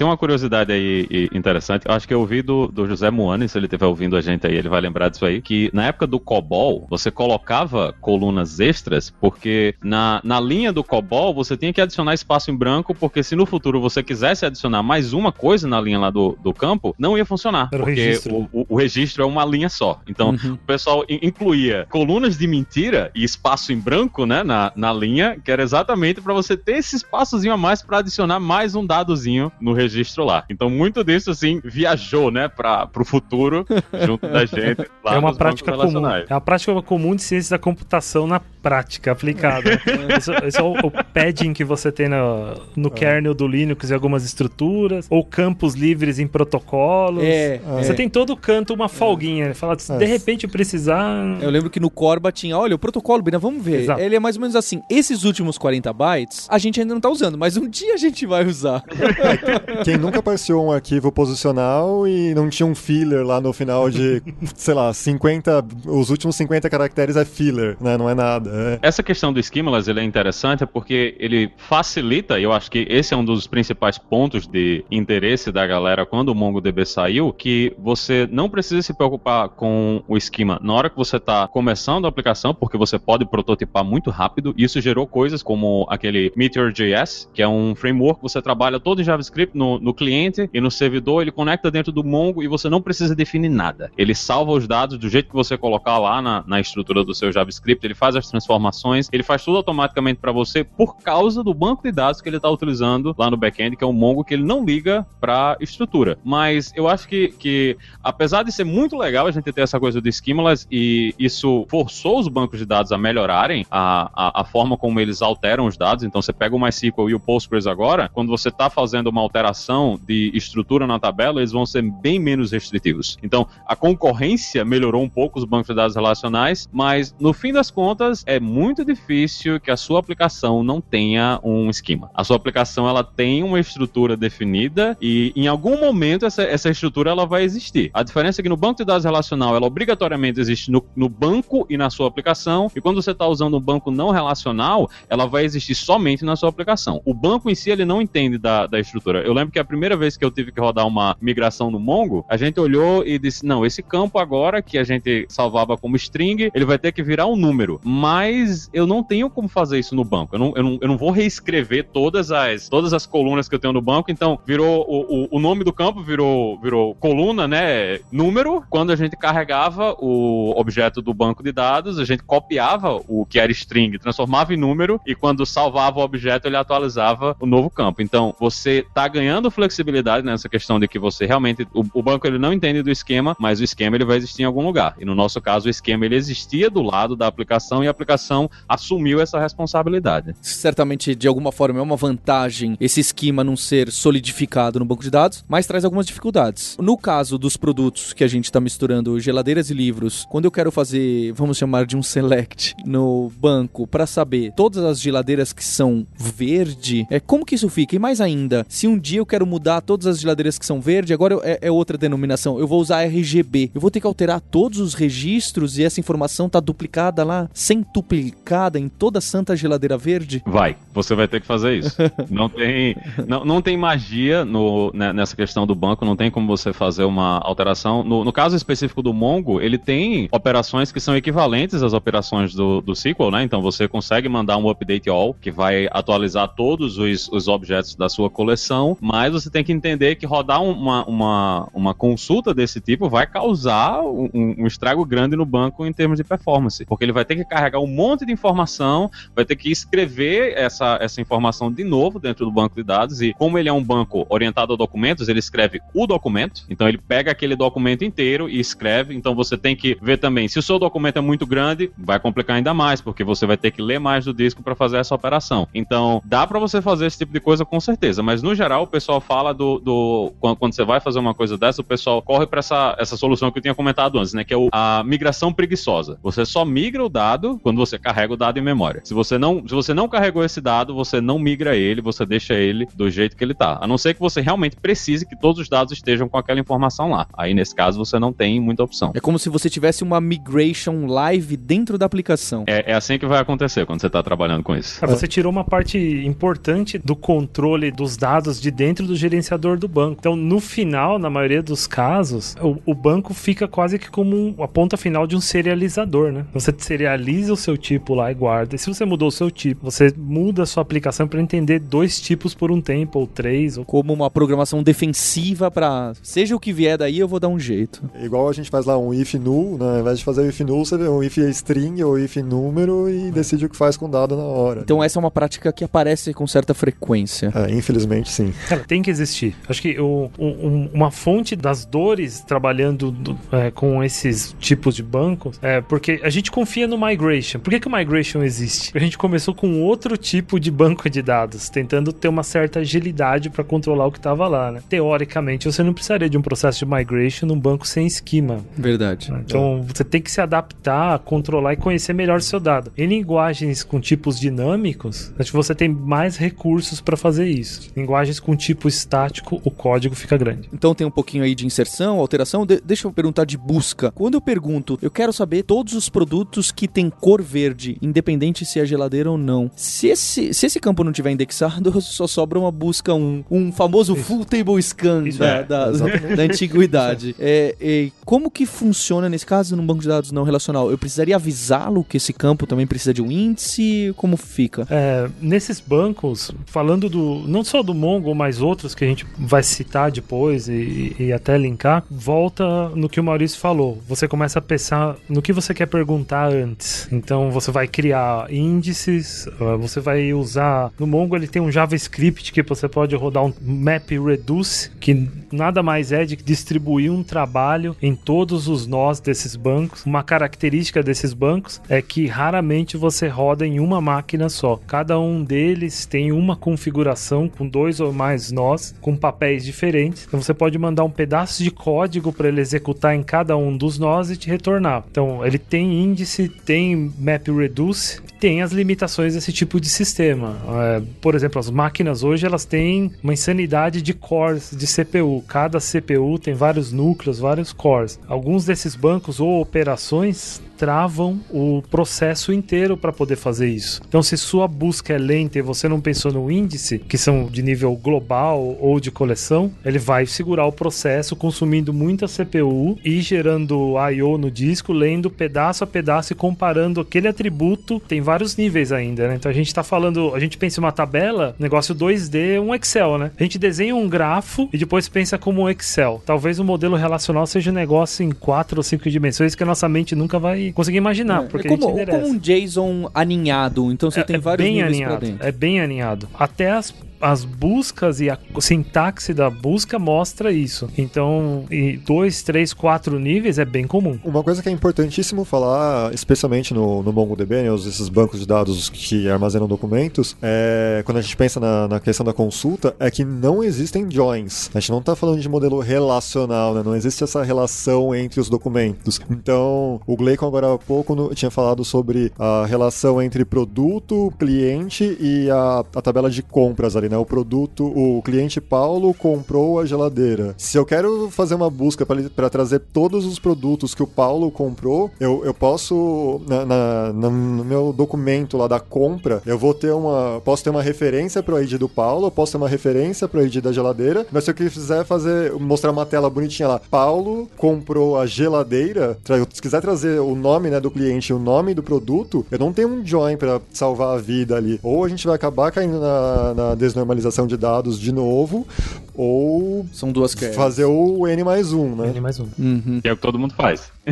Tem uma curiosidade aí interessante. Eu acho que eu ouvi do, do José Moane, se ele estiver ouvindo a gente aí, ele vai lembrar disso aí, que na época do COBOL, você colocava colunas extras, porque na, na linha do COBOL você tinha que adicionar espaço em branco, porque se no futuro você quisesse adicionar mais uma coisa na linha lá do, do campo, não ia funcionar. Era porque o registro. O, o, o registro é uma linha só. Então, Uhum. o pessoal in- incluía colunas de mentira e espaço em branco, né, na, na linha, que era exatamente para você ter esse espaçozinho a mais para adicionar mais um dadozinho no registro lá. Então, muito disso, assim, viajou, né, para pro futuro junto da gente. Lá é uma prática comum. É uma prática comum de ciência da computação na prática aplicada. esse, esse é o, o padding que você tem no, no kernel do Linux e algumas estruturas, ou campos livres em protocolos. É, Você é. tem todo canto uma folguinha. Ele fala, se de É. repente precisar. Eu lembro que no Corba tinha, olha, o protocolo, Bina, vamos ver. Exato. Ele é mais ou menos assim, esses últimos 40 bytes, a gente ainda não tá usando, mas um dia a gente vai usar. Quem nunca parciou um arquivo posicional e não tinha um filler lá no final de, sei lá, 50. Os últimos 50 caracteres é filler, né? Não é nada. é- Essa questão do Schemaless ele é interessante porque ele facilita, e eu acho que esse é um dos principais pontos de interesse da galera quando o MongoDB saiu, que você não precisa se preocupar com o esquema na hora que você está começando a aplicação, porque você pode prototipar muito rápido. Isso gerou coisas como aquele Meteor.js, que é um framework que você trabalha todo em JavaScript no, no cliente e no servidor, ele conecta dentro do Mongo e você não precisa definir nada. Ele salva os dados do jeito que você colocar lá na, na estrutura do seu JavaScript, ele faz as transformações, ele faz tudo automaticamente para você por causa do banco de dados que ele está utilizando lá no back-end, que é um Mongo que ele não liga para estrutura. Mas eu acho que, que, apesar de ser muito legal a gente ter essa coisa do schemaless e isso forçou os bancos de dados a melhorarem a, a, a forma como eles alteram os dados, então você pega o MySQL e o Postgres agora, quando você está fazendo uma alteração de estrutura na tabela, eles vão ser bem menos restritivos. Então, a concorrência melhorou um pouco os bancos de dados relacionais, mas no fim das contas é muito difícil que a sua aplicação não tenha um esquema. A sua aplicação ela tem uma estrutura definida e em algum momento essa, essa estrutura ela vai existir. A diferença é que no banco de dados relacional ela obrigatoriamente existe no, no banco e na sua aplicação, e quando você está usando um banco não relacional, ela vai existir somente na sua aplicação. O banco em si ele não entende da, da estrutura. Eu lembro que a primeira vez que eu tive que rodar uma migração no Mongo, a gente olhou e disse: não, esse campo agora que a gente salvava como string, ele vai ter que virar um número. Mas eu não tenho como fazer isso no banco. Eu não, eu não, eu não vou reescrever todas as, todas as colunas que eu tenho no banco. Então, virou o, o, o nome do campo virou, virou coluna, né? Número. Quando a gente carregava o objeto do banco de dados, a gente copiava o que era string, transformava em número, e quando salvava o objeto, ele atualizava o novo campo. Então, você está ganhando flexibilidade nessa questão de que você realmente. O, o, banco ele não entende do esquema, mas o esquema ele vai existir em algum lugar. E no nosso caso, o esquema ele existia do lado da aplicação e a aplicação assumiu essa responsabilidade. Certamente, de alguma forma, é uma vantagem esse esquema não ser solidificado no banco de dados, mas traz algumas dificuldades. No caso dos produtos que a gente está misturando, geladeiras e livros, quando eu quero fazer, vamos chamar de um select no banco para saber todas as geladeiras que são verde, é como que isso fica? E mais ainda, se um dia eu quero mudar todas as geladeiras que são verde, agora é, é outra denominação, eu vou usar RGB. Eu vou ter que alterar todos os registros e essa informação tá duplicada lá, centuplicada em toda santa geladeira verde? Vai, você vai ter que fazer isso. não tem, não, não tem magia no, né, nessa questão do banco, não tem como você fazer uma alteração. No, no caso específico do Mongo, ele tem operações que são equivalentes às operações do, do SQL, né? Então você consegue mandar um update all que vai atualizar todos os, os objetos da sua coleção, mas você tem que entender que rodar uma, uma, uma consulta desse tipo vai causar um, um estrago grande no banco em termos de performance, porque ele vai ter que carregar um monte de informação, vai ter que escrever essa, essa informação de novo dentro do banco de dados e como ele é um banco orientado a documentos, ele escreve o documento, então ele pega aquele documento inteiro e escreve, então você tem que ver também, se o seu documento é muito grande, vai complicar ainda mais, porque você vai ter que ler mais do disco para fazer essa operação. Então, dá para você fazer esse tipo de coisa com certeza, mas no geral o pessoal fala do, do quando, quando, você vai fazer uma coisa dessa, o pessoal corre para essa, essa solução que eu tinha comentado antes, né, que é o, a migração preguiçosa. Você só migra o dado quando você carrega o dado em memória. Se você não, se você não carregou esse dado, você não migra ele, você deixa ele do jeito que ele tá. A não ser que você realmente precise que todos os dados estejam com aquela informação lá. Aí nesse caso você não tem muita opção. É como se você tivesse uma migration live dentro da aplicação. É, é assim que vai acontecer quando você está trabalhando com isso. Você tirou uma parte importante do controle dos dados de dentro do gerenciador do banco. Então, no final, na maioria dos casos, o, o banco fica quase que como um, a ponta final de um serializador, né? Você serializa o seu tipo lá e guarda. E se você mudou o seu tipo, você muda a sua aplicação para entender dois tipos por um tempo, ou três. Ou... Como uma programação defensiva para seja o que vier daí, eu vou dar um jeito. Igual a gente faz lá um if null, né? ao invés de fazer o if null, você vê um if string ou if número e decide o que faz com o dado na hora. Então essa é uma prática que aparece com certa frequência. É, infelizmente sim. Ela tem que existir. Acho que o, um, uma fonte das dores trabalhando do, é, com esses tipos de bancos é porque a gente confia no migration. Por que, que o migration existe? A gente começou com outro tipo de banco de dados, tentando ter uma certa agilidade para controlar o que estava lá. Né? Teoricamente, você não precisaria de um processo de migration num banco sem esquema. Verdade. Então, é. você tem que se adaptar, controlar e conhecer melhor seu dado. Em linguagens com tipos dinâmicos, acho que você tem mais recursos para fazer isso. Linguagens com tipo estático, o código fica grande. Então tem um pouquinho aí de inserção, alteração. De deixa eu perguntar de busca. Quando eu pergunto, eu quero saber todos os produtos que tem cor verde, independente se é geladeira ou não. Se esse, se esse campo não tiver indexado, só sobra uma busca, um, um famoso isso. full table scan da, é, da, da, antiguidade. É, é, como que funciona nesse caso num banco de dados não relacional? Eu precisaria avisá-lo que esse campo também precisa de um índice? Como fica? É, nesses bancos, falando do não só do Mongo, mas outros que a gente vai citar depois e, e até linkar, volta no que o Maurício falou. Você começa a pensar no que você quer perguntar antes. Então você vai criar índices, uh, você vai usar. No Mongo ele tem um JavaScript que você pode rodar um map reduce, que nada mais é de distribuir um trabalho em todos os nós desses bancos. Uma característica desses bancos é que raramente você roda em uma máquina só. Cada um deles tem uma configuração com dois ou mais nós, com papéis diferentes. Então você pode mandar um pedaço de código para ele executar em cada um dos nós e te retornar. Então ele tem índice, tem map reduce, tem as limitações desse tipo de sistema. É, por exemplo, as máquinas hoje elas têm uma insanidade de cores de CPU. Cada CPU tem vários núcleos, vários cores. Alguns desses bancos ou operações travam o processo inteiro para poder fazer isso. Então, se sua busca é lenta e você não pensou no índice, que são de nível global ou de coleção, ele vai segurar o processo consumindo muita CPU e gerando I/O no disco, lendo pedaço a pedaço e comparando aquele atributo. Tem vários níveis ainda, né? Então a gente está falando, a gente pensa em uma tabela, negócio 2D, um Excel, né? A gente desenha um grafo e depois pensa como um Excel. Talvez o modelo relacional seja um negócio em quatro ou cinco dimensões que a nossa mente nunca vai conseguir imaginar, É, porque é como, como um JSON aninhado, então você É- tem é vários bem níveis aninhado, pra dentro. É bem aninhado. Até as, as buscas e a sintaxe da busca mostra isso. Então, em dois, três, quatro níveis é bem comum. Uma coisa que é importantíssimo falar, especialmente no, no MongoDB, né, esses bancos de dados que armazenam documentos, é, quando a gente pensa na, na questão da consulta, é que não existem joins. A gente não está falando de modelo relacional, né? não existe essa relação entre os documentos. Então, o Gleicon agora há pouco no- tinha falado sobre a relação entre produto, cliente e a, a tabela de compras ali, né? O produto, o cliente Paulo comprou a geladeira. Se eu quero fazer uma busca para trazer todos os produtos que o Paulo comprou, eu, eu posso, na, na- no meu documento lá da compra, eu vou ter uma. Posso ter uma referência para o ID do Paulo, posso ter uma referência para o ID da geladeira, mas se eu quiser fazer, mostrar uma tela bonitinha lá, Paulo comprou a geladeira, se quiser trazer o nome né, do cliente o nome do produto, eu não tenho um join para salvar a vida ali. Ou a gente vai acabar caindo na, na desnormalização de dados de novo, ou São duas queries. fazer o N mais um, né? N mais um. Uhum. Que é o que todo mundo faz.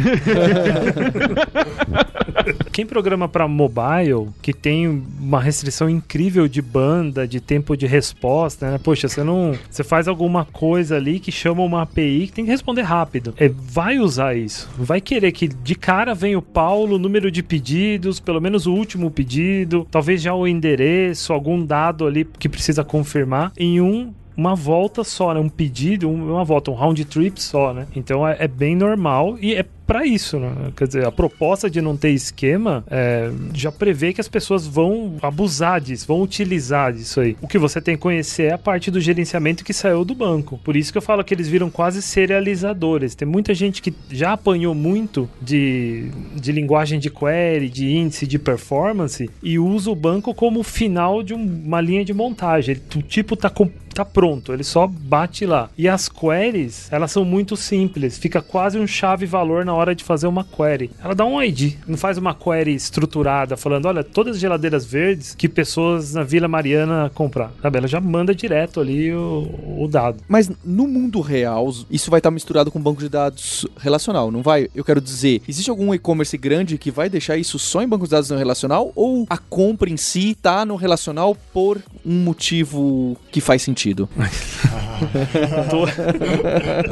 Quem programa para mobile, que tem uma restrição incrível de banda, de tempo de resposta, né? Poxa, você não. Você faz alguma coisa ali que chama uma API que tem que responder rápido. É, vai usar isso. Vai querer que de cara venha o Paulo, o número de pedidos, pelo menos o último pedido, talvez já o endereço, algum dado ali que precisa confirmar em um uma volta só, né? Um pedido, um- uma volta, um round trip só, né? Então é, é bem normal e é pra isso, né? Quer dizer, a proposta de não ter esquema é, já prevê que as pessoas vão abusar disso, vão utilizar disso aí. O que você tem que conhecer é a parte do gerenciamento que saiu do banco. Por isso que eu falo que eles viram quase serializadores. Tem muita gente que já apanhou muito de, de linguagem de query, de índice de performance e usa o banco como final de um- uma linha de montagem. Ele- o tipo tá com tá pronto, ele só bate lá. E as queries, elas são muito simples, fica quase um chave valor na hora de fazer uma query. Ela dá um ID, não faz uma query estruturada falando, olha, todas as geladeiras verdes que pessoas na Vila Mariana comprar. Sabe? Ela já manda direto ali o, o dado. Mas no mundo real, isso vai estar misturado com banco de dados relacional, não vai? Eu quero dizer, existe algum e-commerce grande que vai deixar isso só em banco de dados no relacional? Ou a compra em si tá no relacional por um motivo que faz sentido?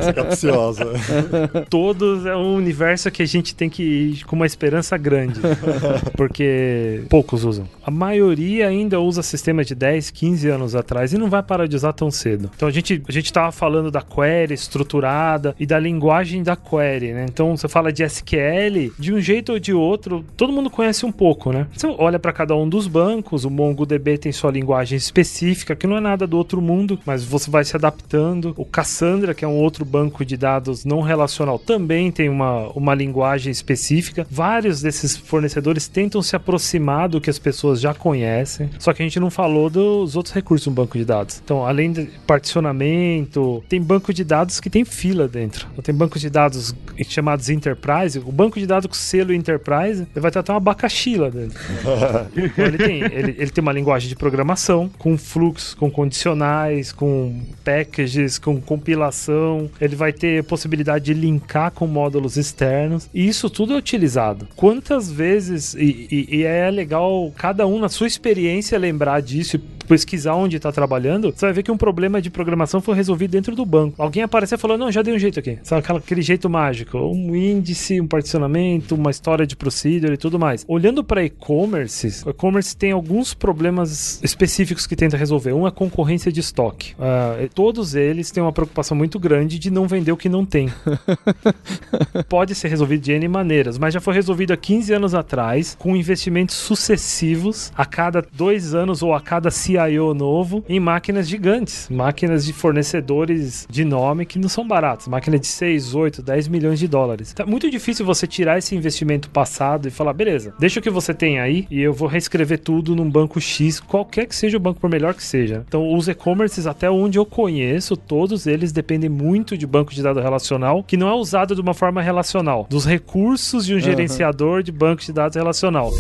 É capciosa. Todos é um universo que a gente tem que ir com uma esperança grande. Porque poucos usam. A maioria ainda usa sistema de 10, 15 anos atrás e não vai parar de usar tão cedo. Então a gente, a gente tava falando da query estruturada e da linguagem da query, né? Então você fala de SQL, de um jeito ou de outro, todo mundo conhece um pouco, né? Você olha para cada um dos bancos, o MongoDB tem sua linguagem específica, que não é nada do outro mundo, mas você vai se adaptando. O Cassandra, que é um outro banco de dados não relacional, também tem uma, uma linguagem específica. Vários desses fornecedores tentam se aproximar do que as pessoas já conhecem, só que a gente não falou dos outros recursos no banco de dados. Então, além de particionamento, tem banco de dados que tem fila dentro. Então, tem bancos de dados chamados Enterprise. O banco de dados com selo Enterprise ele vai ter até um abacaxi lá dentro. Então, ele, tem, ele, ele tem uma linguagem de programação, com fluxos, com condicionais, com packages, com compilação. Ele vai ter possibilidade de linkar com módulos externos. E isso tudo é utilizado. Quantas vezes, e, e, e é legal cada um na sua experiência lembrar disso e pesquisar onde está trabalhando, você vai ver que um problema de programação foi resolvido dentro do banco. Alguém apareceu e falou: Não, já dei um jeito aqui. Sabe aquele jeito mágico? Um índice, um particionamento, uma história de procedure e tudo mais. Olhando para e-commerce, o e-commerce tem alguns problemas específicos que tenta resolver. Um é concorrência de estoque. Uh, todos eles têm uma preocupação muito grande de não vender o que não tem. Pode ser resolvido de N maneiras, mas já foi resolvido há 15 anos atrás, com investimentos sucessivos a cada dois anos ou a cada CIO novo em máquinas gigantes, máquinas de fornecedores de nome que não são baratas, máquinas de 6, 8, 10 milhões de dólares. Tá muito difícil você tirar esse investimento passado e falar, beleza, deixa o que você tem aí e eu vou reescrever tudo num banco X, qualquer que seja o banco, por melhor que seja. Então, os e-commerces, até onde eu conheço, todos eles dependem muito de banco de dados relacional, que não é usado de uma forma relacional, dos recursos de um uhum. gerenciador de banco de dados relacional.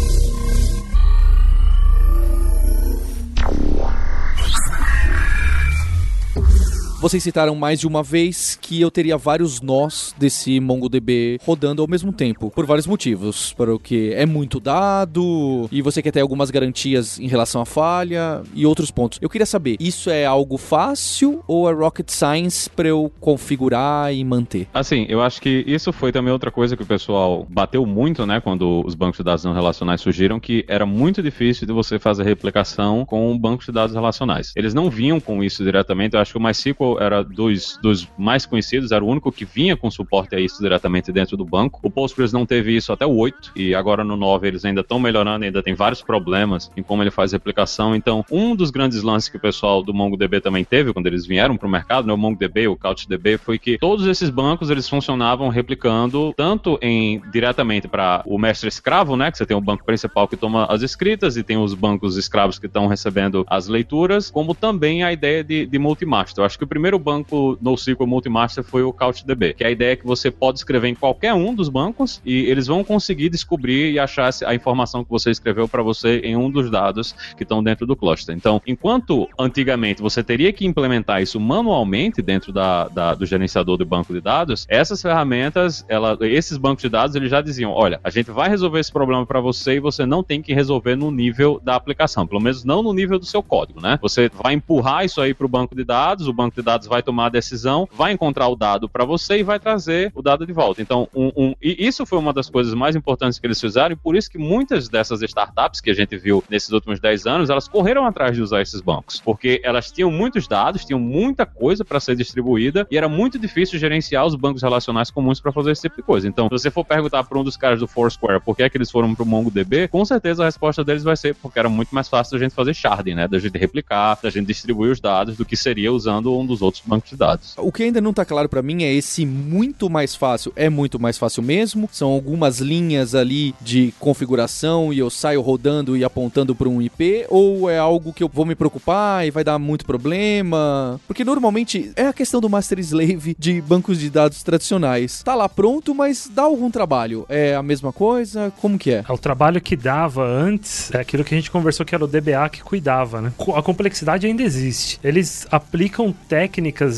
Vocês citaram mais de uma vez que eu teria vários nós desse MongoDB rodando ao mesmo tempo, por vários motivos. Porque é muito dado e você quer ter algumas garantias em relação à falha e outros pontos. Eu queria saber, isso é algo fácil ou é rocket science para eu configurar e manter? Assim, eu acho que isso foi também outra coisa que o pessoal bateu muito, né, quando os bancos de dados não relacionais surgiram, que era muito difícil de você fazer replicação com bancos de dados relacionais. Eles não vinham com isso diretamente, eu acho que o MySQL era dos, dos mais conhecidos, era o único que vinha com suporte a isso diretamente dentro do banco. O Postgres não teve isso até o 8, e agora no 9 eles ainda estão melhorando, ainda tem vários problemas em como ele faz replicação. Então, um dos grandes lances que o pessoal do MongoDB também teve quando eles vieram para o mercado, né, o MongoDB, o CouchDB, foi que todos esses bancos eles funcionavam replicando tanto em diretamente para o mestre escravo, né, que você tem o banco principal que toma as escritas e tem os bancos escravos que estão recebendo as leituras, como também a ideia de, de multimaster. Eu acho que o primeiro banco NoSQL Multimaster foi o CouchDB, que é a ideia é que você pode escrever em qualquer um dos bancos e eles vão conseguir descobrir e achar a informação que você escreveu para você em um dos dados que estão dentro do cluster. Então, enquanto antigamente você teria que implementar isso manualmente dentro da, da do gerenciador do banco de dados, essas ferramentas, ela, esses bancos de dados, eles já diziam, olha, a gente vai resolver esse problema para você e você não tem que resolver no nível da aplicação, pelo menos não no nível do seu código, né? Você vai empurrar isso aí para o banco de dados, o banco de dados vai tomar a decisão, vai encontrar o dado para você e vai trazer o dado de volta. Então, um, um, e isso foi uma das coisas mais importantes que eles fizeram, e por isso que muitas dessas startups que a gente viu nesses últimos 10 anos, elas correram atrás de usar esses bancos, porque elas tinham muitos dados, tinham muita coisa para ser distribuída, e era muito difícil gerenciar os bancos relacionais comuns para fazer esse tipo de coisa. Então, se você for perguntar para um dos caras do Foursquare por que é que eles foram para o MongoDB, com certeza a resposta deles vai ser porque era muito mais fácil a gente fazer sharding, né? Da gente replicar, da gente distribuir os dados do que seria usando um dos outros bancos de dados. O que ainda não tá claro para mim é esse muito mais fácil. É muito mais fácil mesmo? São algumas linhas ali de configuração e eu saio rodando e apontando para um IP? Ou é algo que eu vou me preocupar e vai dar muito problema? Porque normalmente é a questão do master slave de bancos de dados tradicionais. Tá lá pronto, mas dá algum trabalho. É a mesma coisa? Como que é? é o trabalho que dava antes é aquilo que a gente conversou que era o DBA que cuidava, né? A complexidade ainda existe. Eles aplicam técnicas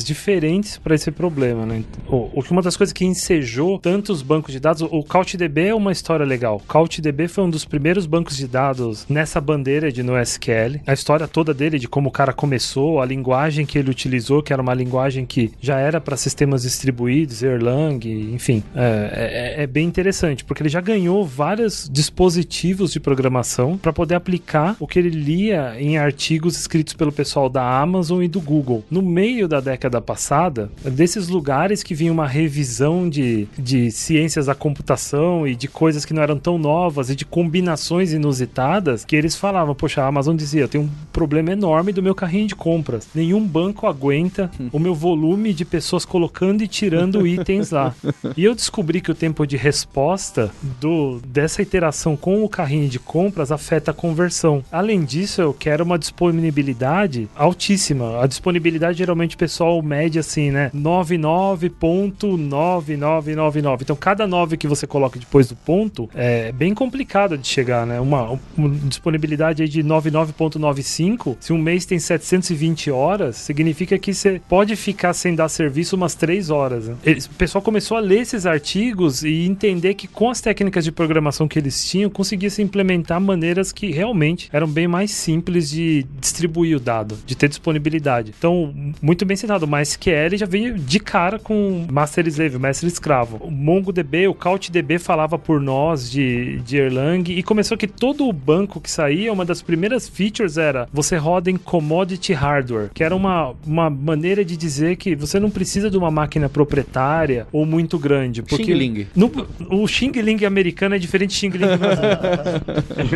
diferentes para esse problema, né? O, uma das coisas que ensejou tantos bancos de dados, o CouchDB é uma história legal. CouchDB foi um dos primeiros bancos de dados nessa bandeira de NoSQL. A história toda dele, de como o cara começou, a linguagem que ele utilizou, que era uma linguagem que já era para sistemas distribuídos, Erlang, enfim, é, é, é bem interessante, porque ele já ganhou vários dispositivos de programação para poder aplicar o que ele lia em artigos escritos pelo pessoal da Amazon e do Google. No meio da década passada, desses lugares que vinha uma revisão de, de ciências da computação e de coisas que não eram tão novas e de combinações inusitadas, que eles falavam, poxa, a Amazon dizia, eu tenho um problema enorme do meu carrinho de compras. Nenhum banco aguenta o meu volume de pessoas colocando e tirando itens lá. E eu descobri que o tempo de resposta do dessa iteração com o carrinho de compras afeta a conversão. Além disso, eu quero uma disponibilidade altíssima. A disponibilidade geralmente geralmente o pessoal mede assim, né? 99.9999. Então cada 9 que você coloca depois do ponto é bem complicado de chegar, né? Uma, uma disponibilidade aí de 99.95, se um mês tem 720 horas, significa que você pode ficar sem dar serviço umas 3 horas. Né? Eles, o pessoal começou a ler esses artigos e entender que com as técnicas de programação que eles tinham, conseguia se implementar maneiras que realmente eram bem mais simples de distribuir o dado, de ter disponibilidade. Então, muito bem citado, o MySQL já veio de cara com Master Slave, Mestre Escravo. O MongoDB, o CouchDB falava por nós de, de Erlang e começou que todo o banco que saía, uma das primeiras features era você roda em commodity hardware, que era uma, uma maneira de dizer que você não precisa de uma máquina proprietária ou muito grande. Porque Xing Ling. no, o Xing Ling americano é diferente do Xing Ling.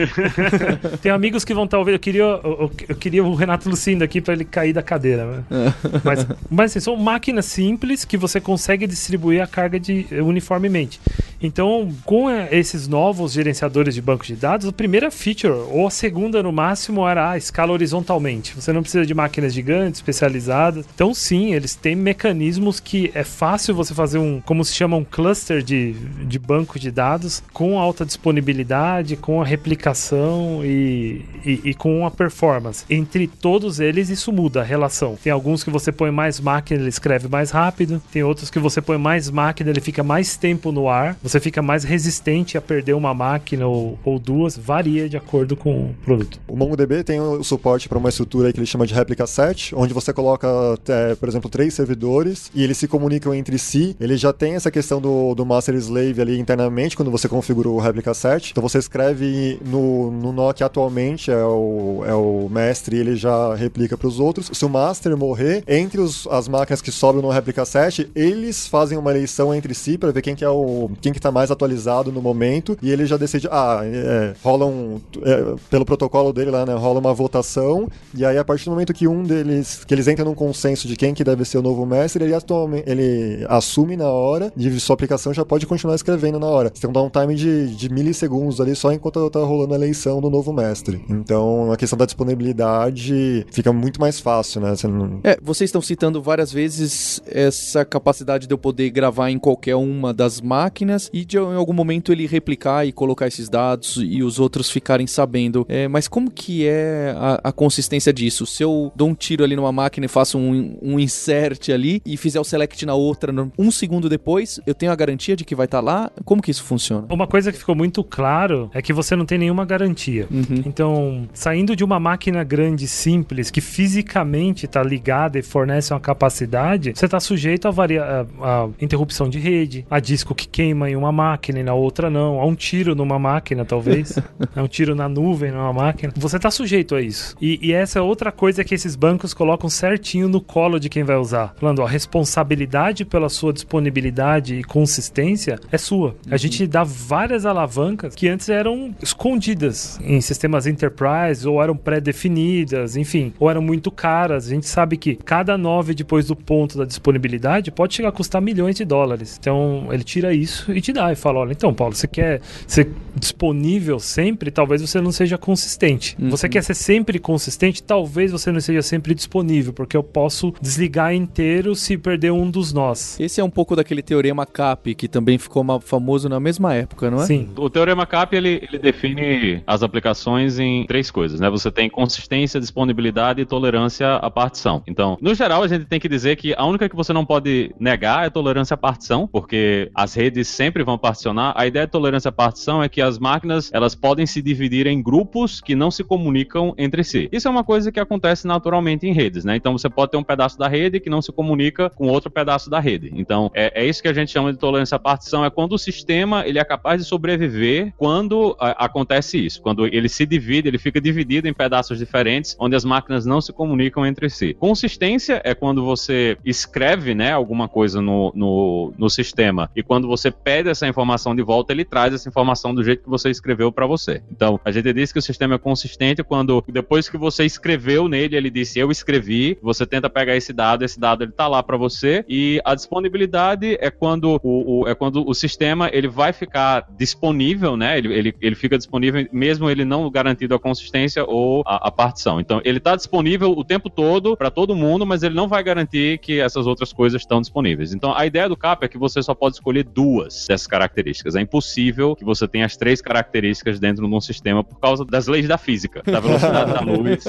Tem amigos que vão estar ouvindo. Eu queria, eu, eu queria o Renato Lucindo aqui para ele cair da cadeira. Né? mas, mas assim, são máquinas simples que você consegue distribuir a carga de, uniformemente. Então, com eh, esses novos gerenciadores de banco de dados, a primeira feature, ou a segunda no máximo, era a escala horizontalmente. Você não precisa de máquinas gigantes, especializadas. Então, sim, eles têm mecanismos que é fácil você fazer um, como se chama, um cluster de, de banco de dados com alta disponibilidade, com a replicação e, e, e com a performance. Entre todos eles, isso muda a relação. Tem alguns que você põe mais máquina, ele escreve mais rápido. Tem outros que você põe mais máquina, ele fica mais tempo no ar. Você fica mais resistente a perder uma máquina ou, ou duas. Varia de acordo com o produto. O MongoDB tem o suporte para uma estrutura que ele chama de réplica set, onde você coloca, é, por exemplo, três servidores e eles se comunicam entre si. Ele já tem essa questão do, do master slave ali internamente quando você configura o réplica set. Então você escreve no, no nó que atualmente é o, é o mestre ele já replica para os outros. Se o master morrer, entre os, as máquinas que sobram no réplica set, eles fazem uma eleição entre si para ver quem que é o quem que tá mais atualizado no momento e ele já decide, ah, é, rola um é, pelo protocolo dele lá, né, rola uma votação e aí a partir do momento que um deles que eles entram num consenso de quem que deve ser o novo mestre, ele atualmente ele assume na hora e sua aplicação já pode continuar escrevendo na hora. Você tem que dar um time de, de milissegundos ali só enquanto tá rolando a eleição do novo mestre. Então, a questão da disponibilidade fica muito mais fácil, né? Você não... É, vocês estão citando várias vezes essa capacidade de eu poder gravar em qualquer uma das máquinas e de em algum momento ele replicar e colocar esses dados e os outros ficarem sabendo. É, mas como que é a, a, consistência disso? Se eu dou um tiro ali numa máquina e faço um, um insert ali e fizer o select na outra um segundo depois, eu tenho a garantia de que vai estar tá lá? Como que isso funciona? Uma coisa que ficou muito claro é que você não tem nenhuma garantia. Uhum. Então, saindo de uma máquina grande simples que fisicamente está ligada e fornece uma capacidade, você está sujeito a, varia a, a interrupção de rede, a disco que queima em uma máquina e na outra não, a um tiro numa máquina, talvez, a um tiro na nuvem numa máquina. Você está sujeito a isso. E, e, essa é outra coisa que esses bancos colocam certinho no colo de quem vai usar. Falando, a responsabilidade pela sua disponibilidade e consistência é sua. Uhum. A gente dá várias alavancas que antes eram escondidas em sistemas enterprise ou eram pré-definidas, enfim, ou eram muito caras. A gente sabe que cada 9 depois do ponto da disponibilidade pode chegar a custar milhões de dólares. Então, ele tira isso e te dá e fala: olha, então, Paulo, você quer ser disponível sempre? Talvez você não seja consistente. Uhum. Você quer ser sempre consistente? Talvez você não seja sempre disponível, porque eu posso desligar inteiro se perder um dos nós. Esse é um pouco daquele teorema CAP que também ficou famoso na mesma época, não é? Sim. O teorema CAP ele, ele define as aplicações em três coisas, né? Você tem consistência, disponibilidade e tolerância à partição. Então, no geral, a gente tem que dizer que a única que você não pode negar é tolerância à partição, porque as redes sempre vão particionar. A ideia de tolerância à partição é que as máquinas elas podem se dividir em grupos que não se comunicam entre si. Isso é uma coisa que acontece naturalmente em redes, né? Então você pode ter um pedaço da rede que não se comunica com outro pedaço da rede. Então é, é isso que a gente chama de tolerância à partição, é quando o sistema ele é capaz de sobreviver quando a, acontece isso, quando ele se divide, ele fica dividido em pedaços diferentes, onde as máquinas não se comunicam entre si. Consistência é quando você escreve, né, alguma coisa no, no, no sistema e quando você pede pede essa informação de volta, ele traz essa informação do jeito que você escreveu para você. Então, a gente diz que o sistema é consistente quando depois que você escreveu nele, ele disse eu escrevi, você tenta pegar esse dado, esse dado ele tá lá para você e a disponibilidade é quando o, o, é quando o sistema ele vai ficar disponível, né? Ele, ele, ele fica disponível mesmo ele não garantido a consistência ou a, a partição. Então, ele está disponível o tempo todo para todo mundo, mas ele não vai garantir que essas outras coisas estão disponíveis. Então, a ideia do CAP é que você só pode escolher duas dessas características. É impossível que você tenha as três características dentro de um sistema por causa das leis da física, da velocidade da luz.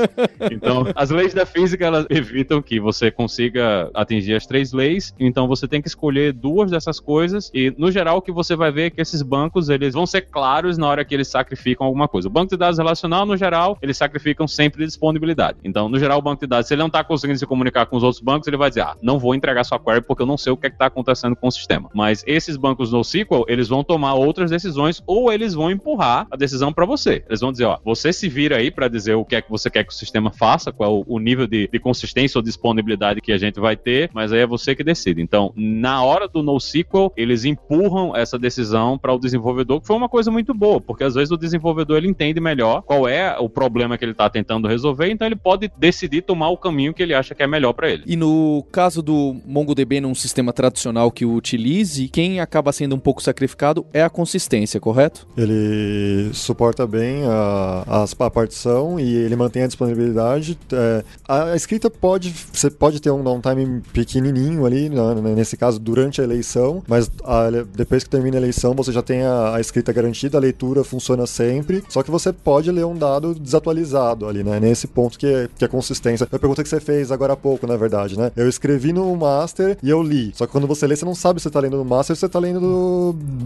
Então, as leis da física elas evitam que você consiga atingir as três leis. Então, você tem que escolher duas dessas coisas e, no geral, o que você vai ver é que esses bancos eles vão ser claros na hora que eles sacrificam alguma coisa. O banco de dados relacional, no geral, eles sacrificam sempre disponibilidade. Então, no geral, o banco de dados, se ele não está conseguindo se comunicar com os outros bancos, ele vai dizer, ah, não vou entregar sua query porque eu não sei o que é está acontecendo com o sistema. Mas esses bancos NoSQL, eles vão tomar outras decisões ou eles vão empurrar a decisão para você. Eles vão dizer, ó, você se vira aí para dizer o que é que você quer que o sistema faça, qual é o, nível de, de consistência ou disponibilidade que a gente vai ter, mas aí é você que decide. Então, na hora do NoSQL, eles empurram essa decisão para o desenvolvedor, que foi uma coisa muito boa, porque às vezes o desenvolvedor ele entende melhor qual é o problema que ele está tentando resolver, então ele pode decidir tomar o caminho que ele acha que é melhor para ele. E no caso do MongoDB num sistema tradicional que o utilize, quem acaba sendo um pouco sacrificado é a consistência, correto? Ele suporta bem a, a, partição e ele mantém a disponibilidade. É, a, escrita pode, você pode ter um downtime pequenininho ali, né, nesse caso durante a eleição, mas a, depois que termina a eleição você já tem a, a escrita garantida, a leitura funciona sempre, só que você pode ler um dado desatualizado ali, né? Nesse ponto que é, que é consistência. A pergunta que você fez agora há pouco, na verdade, né? Eu escrevi no master e eu li. Só que quando você lê, você não sabe se você tá lendo no master ou se você tá lendo do,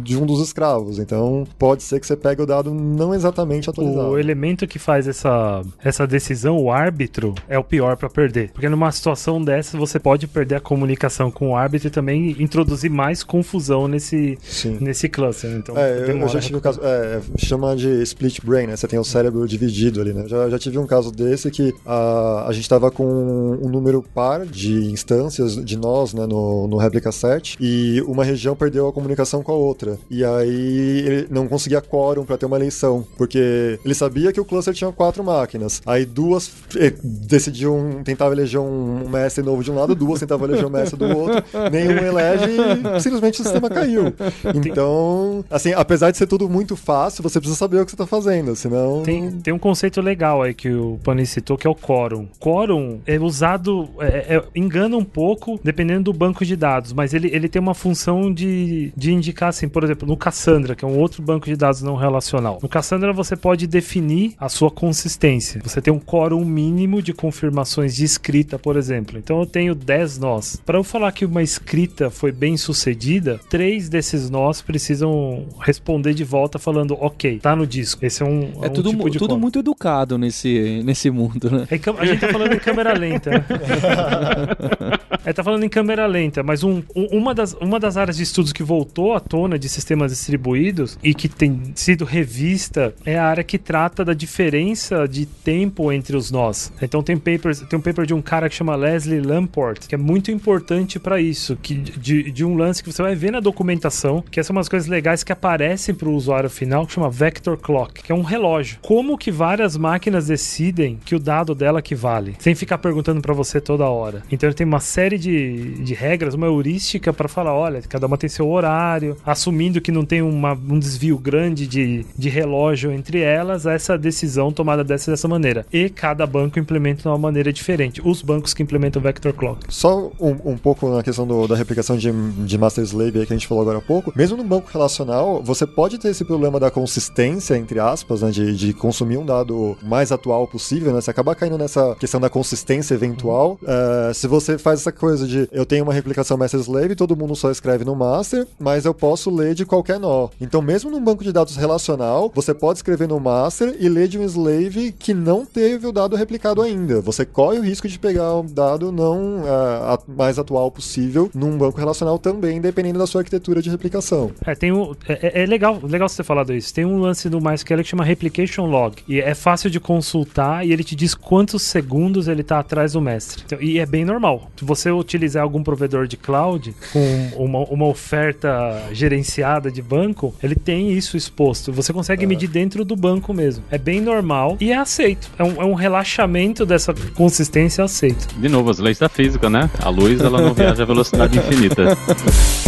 de um dos escravos. Então, pode ser que você pegue o dado não exatamente atualizado. O elemento que faz essa, essa decisão, o árbitro, é o pior para perder. Porque numa situação dessa, você pode perder a comunicação com o árbitro e também introduzir mais confusão nesse, nesse cluster. Então, é, eu, eu já tive um caso, é, chama de split brain, né? Você tem o cérebro dividido ali, né? Já, já tive um caso desse que a, a gente estava com um número par de instâncias de nós, né, no, no Replica 7, e uma região perdeu a comunicação com a outra. E aí ele não conseguia quórum para ter uma eleição, porque ele sabia que o cluster tinha quatro máquinas. Aí duas decidiam, tentavam eleger um mestre novo de um lado, duas tentavam eleger um mestre do outro, nenhum elege e simplesmente o sistema caiu. Então, assim, apesar de ser tudo muito fácil, você precisa saber o que você está fazendo, senão... Tem, tem um conceito legal aí que o Pani citou, que é o quórum. Quórum é usado, é, é, engana um pouco, dependendo do banco de dados, mas ele, ele tem uma função de, de indicar, assim, por exemplo, no Cassandra, que é um outro banco de dados não relacional. No Cassandra você pode definir a sua consistência. Você tem um quórum mínimo de confirmações de escrita, por exemplo. Então eu tenho 10 nós. Para eu falar que uma escrita foi bem sucedida, três desses nós precisam responder de volta falando, ok, tá no disco. Esse é um, é, um tudo, tipo de tudo muito educado nesse, nesse mundo, né? É, a gente tá falando em câmera lenta. Né? é, tá falando em câmera lenta, mas um, um, uma, das, uma das áreas de estudos que voltou à tona de sistemas distribuídos e que tem sido revista é a área que trata da diferença de tempo entre os nós. Então tem, papers, tem um paper de um cara que chama Leslie Lamport, que é muito importante para isso, que, de, de um lance que você vai ver na documentação, que são umas coisas legais que aparecem para o usuário final, que chama Vector Clock, que é um relógio. Como que várias máquinas decidem que o dado dela que vale, sem ficar perguntando para você toda hora. Então ele tem uma série de, de regras, uma heurística para falar, olha, cada uma tem seu horário, assumindo que não tem uma, um desvio grande de, de relógio entre elas, essa decisão tomada dessa dessa maneira. E cada banco implementa de uma maneira diferente. Os bancos que implementam o Vector Clock. Só um, um pouco na questão do, da replicação de, de Master Slave aí que a gente falou agora há pouco. Mesmo no banco relacional, você pode ter esse problema da consistência, entre aspas, né, de, de consumir um dado mais atual possível, né? Você acaba caindo nessa questão da consistência eventual. Uh, se você faz essa coisa de eu tenho uma replicação master slave, todo mundo só escreve no master, mas eu posso ler de qualquer nó. Então, mesmo num banco de dados relacional, você pode escrever no master e ler de um slave que não teve o dado replicado ainda. Você corre o risco de pegar o dado não uh, mais atual possível num banco relacional também, dependendo da sua arquitetura de replicação. É, tem um, é, é legal, legal você ter falado isso. Tem um lance do MySQL que chama Replication Log. E é fácil de consultar e ele te diz quantos segundos ele está atrás do mestre. Então, e é bem normal. Você utilizar algum provedor de cloud com uma, uma oferta gerenciada de banco, ele tem isso exposto. Você consegue É. medir dentro do banco mesmo. É bem normal e é aceito. É um, é um relaxamento dessa consistência aceito. De novo, as leis da física, né? A luz, ela não viaja a velocidade infinita.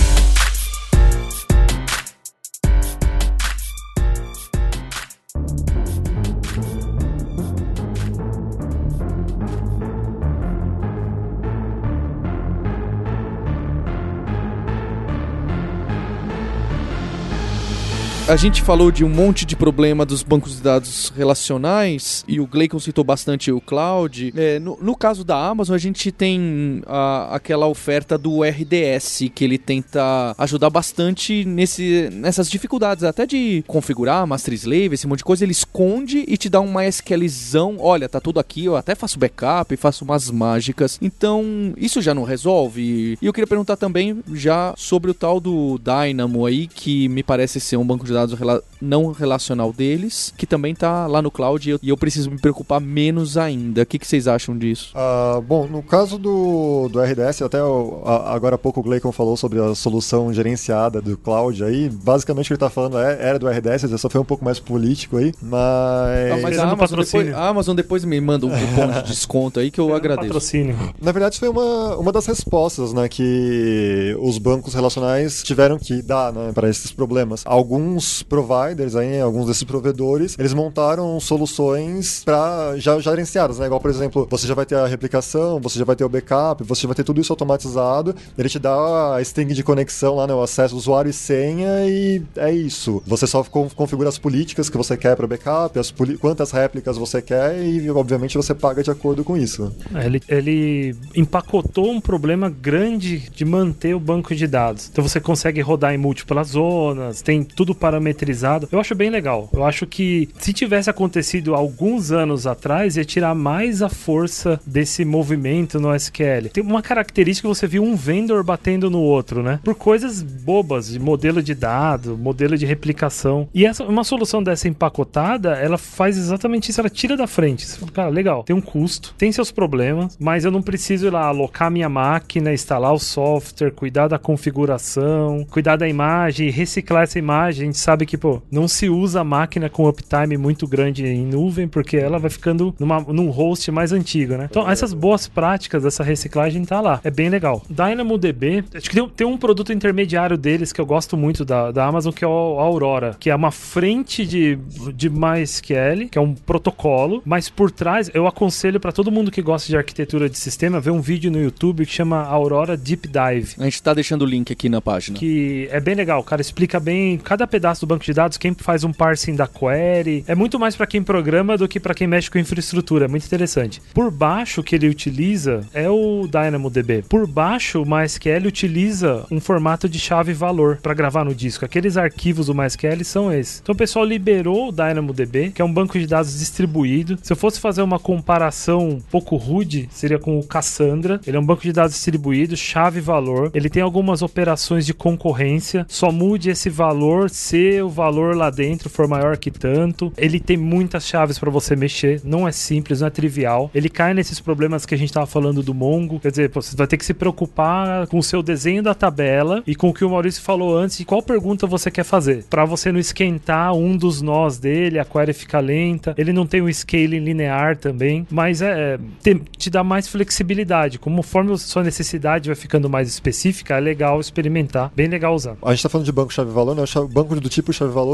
A gente falou de um monte de problema dos bancos de dados relacionais e o Gleicon citou bastante o cloud. É, no, no caso da Amazon, a gente tem a- aquela oferta do RDS que ele tenta ajudar bastante nesse, nessas dificuldades, até de configurar master slave, esse monte de coisa. Ele esconde e te dá um MySQLzão. Olha, tá tudo aqui, eu até faço backup, faço umas mágicas. Então, isso já não resolve. E eu queria perguntar também já sobre o tal do Dynamo aí, que me parece ser um banco de dados rela- não relacional deles, que também tá lá no cloud e eu, e eu preciso me preocupar menos ainda. O que, que vocês acham disso? Ah, bom, no caso do, do RDS, até o- a- agora há pouco o Gleicon falou sobre a solução gerenciada do cloud aí. Basicamente o que ele tá falando é, era do RDS, só foi um pouco mais político aí, mas... Ah, mas a Amazon, depois, a Amazon depois me manda um cupom de desconto aí que eu agradeço. Patrocínio. Na verdade, isso foi uma, uma das respostas né, que os bancos relacionais tiveram que dar né, para esses problemas. Alguns providers, aí, alguns desses provedores, eles montaram soluções para já, já gerenciadas, né? Igual, por exemplo, você já vai ter a replicação, você já vai ter o backup, você já vai ter tudo isso automatizado. Ele te dá a string de conexão lá, né, o acesso usuário e senha e é isso. Você só con- configura as políticas que você quer para backup, as quantas réplicas você quer e, obviamente, você paga de acordo com isso. É, Ele, ele empacotou um problema grande de manter o banco de dados. Então você consegue rodar em múltiplas zonas, tem tudo parametrizado. Eu acho bem legal. Eu acho que se tivesse acontecido alguns anos atrás, ia tirar mais a força desse movimento no SQL. Tem uma característica que você viu um vendor batendo no outro, né? Por coisas bobas, de modelo de dado, modelo de replicação. E essa, uma solução dessa empacotada, ela faz exatamente isso, ela tira da frente. Você fala, cara, legal, tem um custo, tem seus problemas, mas eu não preciso ir lá alocar minha máquina, instalar o software, cuidar da configuração, cuidar da imagem, reciclar essa imagem. A gente sabe que, pô, não se usa a máquina com uptime muito grande em nuvem, porque ela vai ficando numa, num host mais antigo, né? Então, essas boas práticas dessa reciclagem tá lá. É bem legal. DynamoDB, acho que tem, tem um produto intermediário deles que eu gosto muito da, da Amazon, que é o Aurora, que é uma frente de, de MySQL, que é um protocolo, mas por trás eu aconselho para todo mundo que gosta de arquitetura de sistema ver um vídeo no YouTube que chama Aurora Deep Dive. A gente tá deixando o link aqui na página. Que é bem legal, cara explica bem cada pedaço do banco de dados, quem faz um parsing da query. É muito mais para quem programa do que para quem mexe com infraestrutura, é muito interessante. Por baixo, o que ele utiliza é o DynamoDB. Por baixo, o MySQL utiliza um formato de chave-valor para gravar no disco. Aqueles arquivos do MySQL são esses. Então o pessoal liberou o DynamoDB, que é um banco de dados distribuído. Se eu fosse fazer uma comparação um pouco rude, seria com o Cassandra. Ele é um banco de dados distribuído, chave-valor. Ele tem algumas operações de concorrência. Só mude esse valor se o valor lá dentro for maior que tanto. Ele tem muitas chaves para você mexer. Não é simples, não é trivial. Ele cai nesses problemas que a gente tava falando do Mongo. Quer dizer, você vai ter que se preocupar com o seu desenho da tabela e com o que o Maurício falou antes, e qual pergunta você quer fazer. Para você não esquentar um dos nós dele, a query fica lenta. Ele não tem um scaling linear também, mas é, te, te dá mais flexibilidade. Conforme a sua necessidade vai ficando mais específica, é legal experimentar. Bem legal usar. A gente tá falando de banco chave-valor, né? O chave- banco do tipo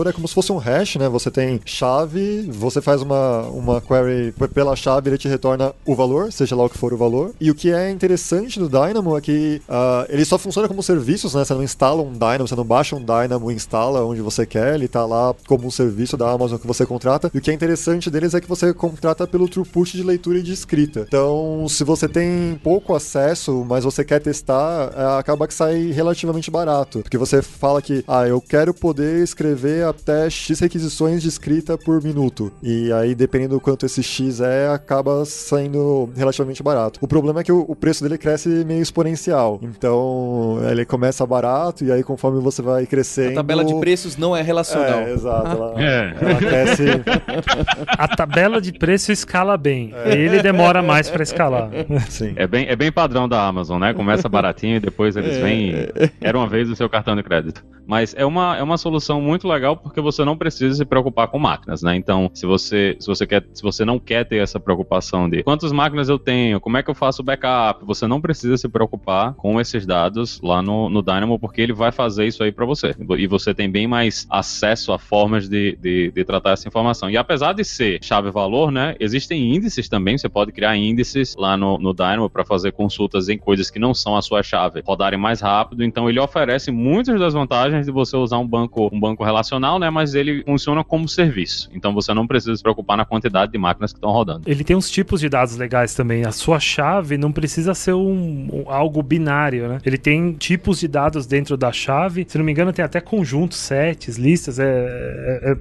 é como se fosse um hash, né? Você tem chave, você faz uma, uma query pela chave, ele te retorna o valor, seja lá o que for o valor. E o que é interessante do Dynamo é que ah, ele só funciona como serviços, né? Você não instala um Dynamo, você não baixa um Dynamo e instala onde você quer, ele tá lá como um serviço da Amazon que você contrata. E o que é interessante deles é que você contrata pelo throughput de leitura e de escrita. Então, se você tem pouco acesso, mas você quer testar, é, acaba que sai relativamente barato. Porque você fala que, ah, eu quero poder escrever até X requisições de escrita por minuto. E aí, dependendo do quanto esse X é, acaba saindo relativamente barato. O problema é que o, o preço dele cresce meio exponencial. Então, ele começa barato e aí conforme você vai crescendo... A tabela de preços não é relacional. É, exato. Ela, É. ela cresce... A tabela de preço escala bem. Ele demora mais pra escalar. Sim. É bem, é bem padrão da Amazon, né? Começa baratinho e depois eles vêm. Era uma vez o seu cartão de crédito. Mas é uma, é uma solução muito legal porque você não precisa se preocupar com máquinas, né? Então, se você, se você, quer, se você não quer ter essa preocupação de quantas máquinas eu tenho, como é que eu faço o backup, você não precisa se preocupar com esses dados lá no, no Dynamo porque ele vai fazer isso aí para você. E você tem bem mais acesso a formas de, de, de tratar essa informação. E apesar de ser chave-valor, né? Existem índices também, você pode criar índices lá no, no Dynamo para fazer consultas em coisas que não são a sua chave, rodarem mais rápido. Então, ele oferece muitas das vantagens de você usar um banco, um banco relacional, né? Mas ele funciona como serviço. Então, você não precisa se preocupar na quantidade de máquinas que estão rodando. Ele tem uns tipos de dados legais também. A sua chave não precisa ser um, um- algo binário, né? Ele tem tipos de dados dentro da chave. Se não me engano, tem até conjuntos, sets, listas. É,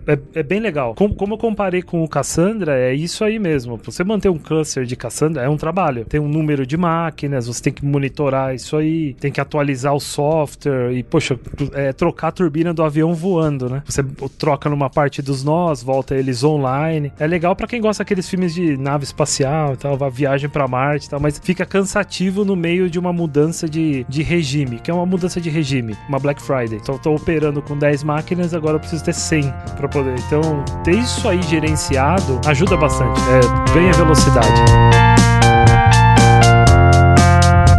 é, é- é bem legal. Como, como eu comparei com o Cassandra, é isso aí mesmo. Você manter um cluster de Cassandra é um trabalho. Tem um número de máquinas, você tem que monitorar isso aí, tem que atualizar o software e, poxa, é, trocar a turbina do avião voando, né? Você troca numa parte dos nós, volta eles online. É legal pra quem gosta daqueles filmes de nave espacial e tal, a viagem pra Marte e tal, mas fica cansativo no meio de uma mudança de, de regime, que é uma mudança de regime, uma Black Friday. Então, tô operando com 10 máquinas, agora eu preciso ter 100 pra poder. Então, ter isso aí gerenciado ajuda bastante, é, ganha velocidade.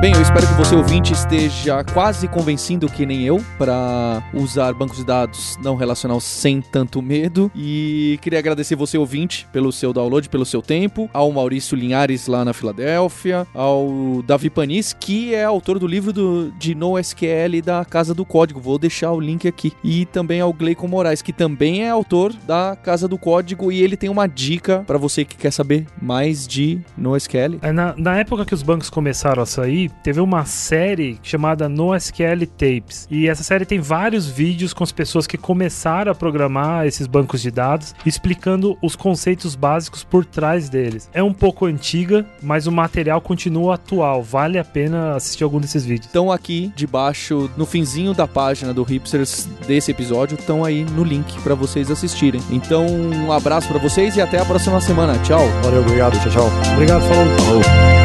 Bem, eu espero que você ouvinte esteja quase convencido que nem eu para usar bancos de dados não relacional sem tanto medo. E queria agradecer você ouvinte pelo seu download, pelo seu tempo, ao Maurício Linhares lá na Filadélfia, ao Davi Panis, que é autor do livro do, de NoSQL da Casa do Código. Vou deixar o link aqui. E também ao Gleicon Moraes, que também é autor da Casa do Código e ele tem uma dica para você que quer saber mais de NoSQL. É, Na, na época que os bancos começaram a sair, teve uma série chamada NoSQL Tapes. E essa série tem vários vídeos com as pessoas que começaram a programar esses bancos de dados, explicando os conceitos básicos por trás deles. É um pouco antiga, mas o material continua atual. Vale a pena assistir algum desses vídeos. estão aqui debaixo, no finzinho da página do Hipsters desse episódio, estão aí no link para vocês assistirem. Então, um abraço para vocês e até a próxima semana. Tchau. Valeu, obrigado, tchau, tchau. Obrigado, falou.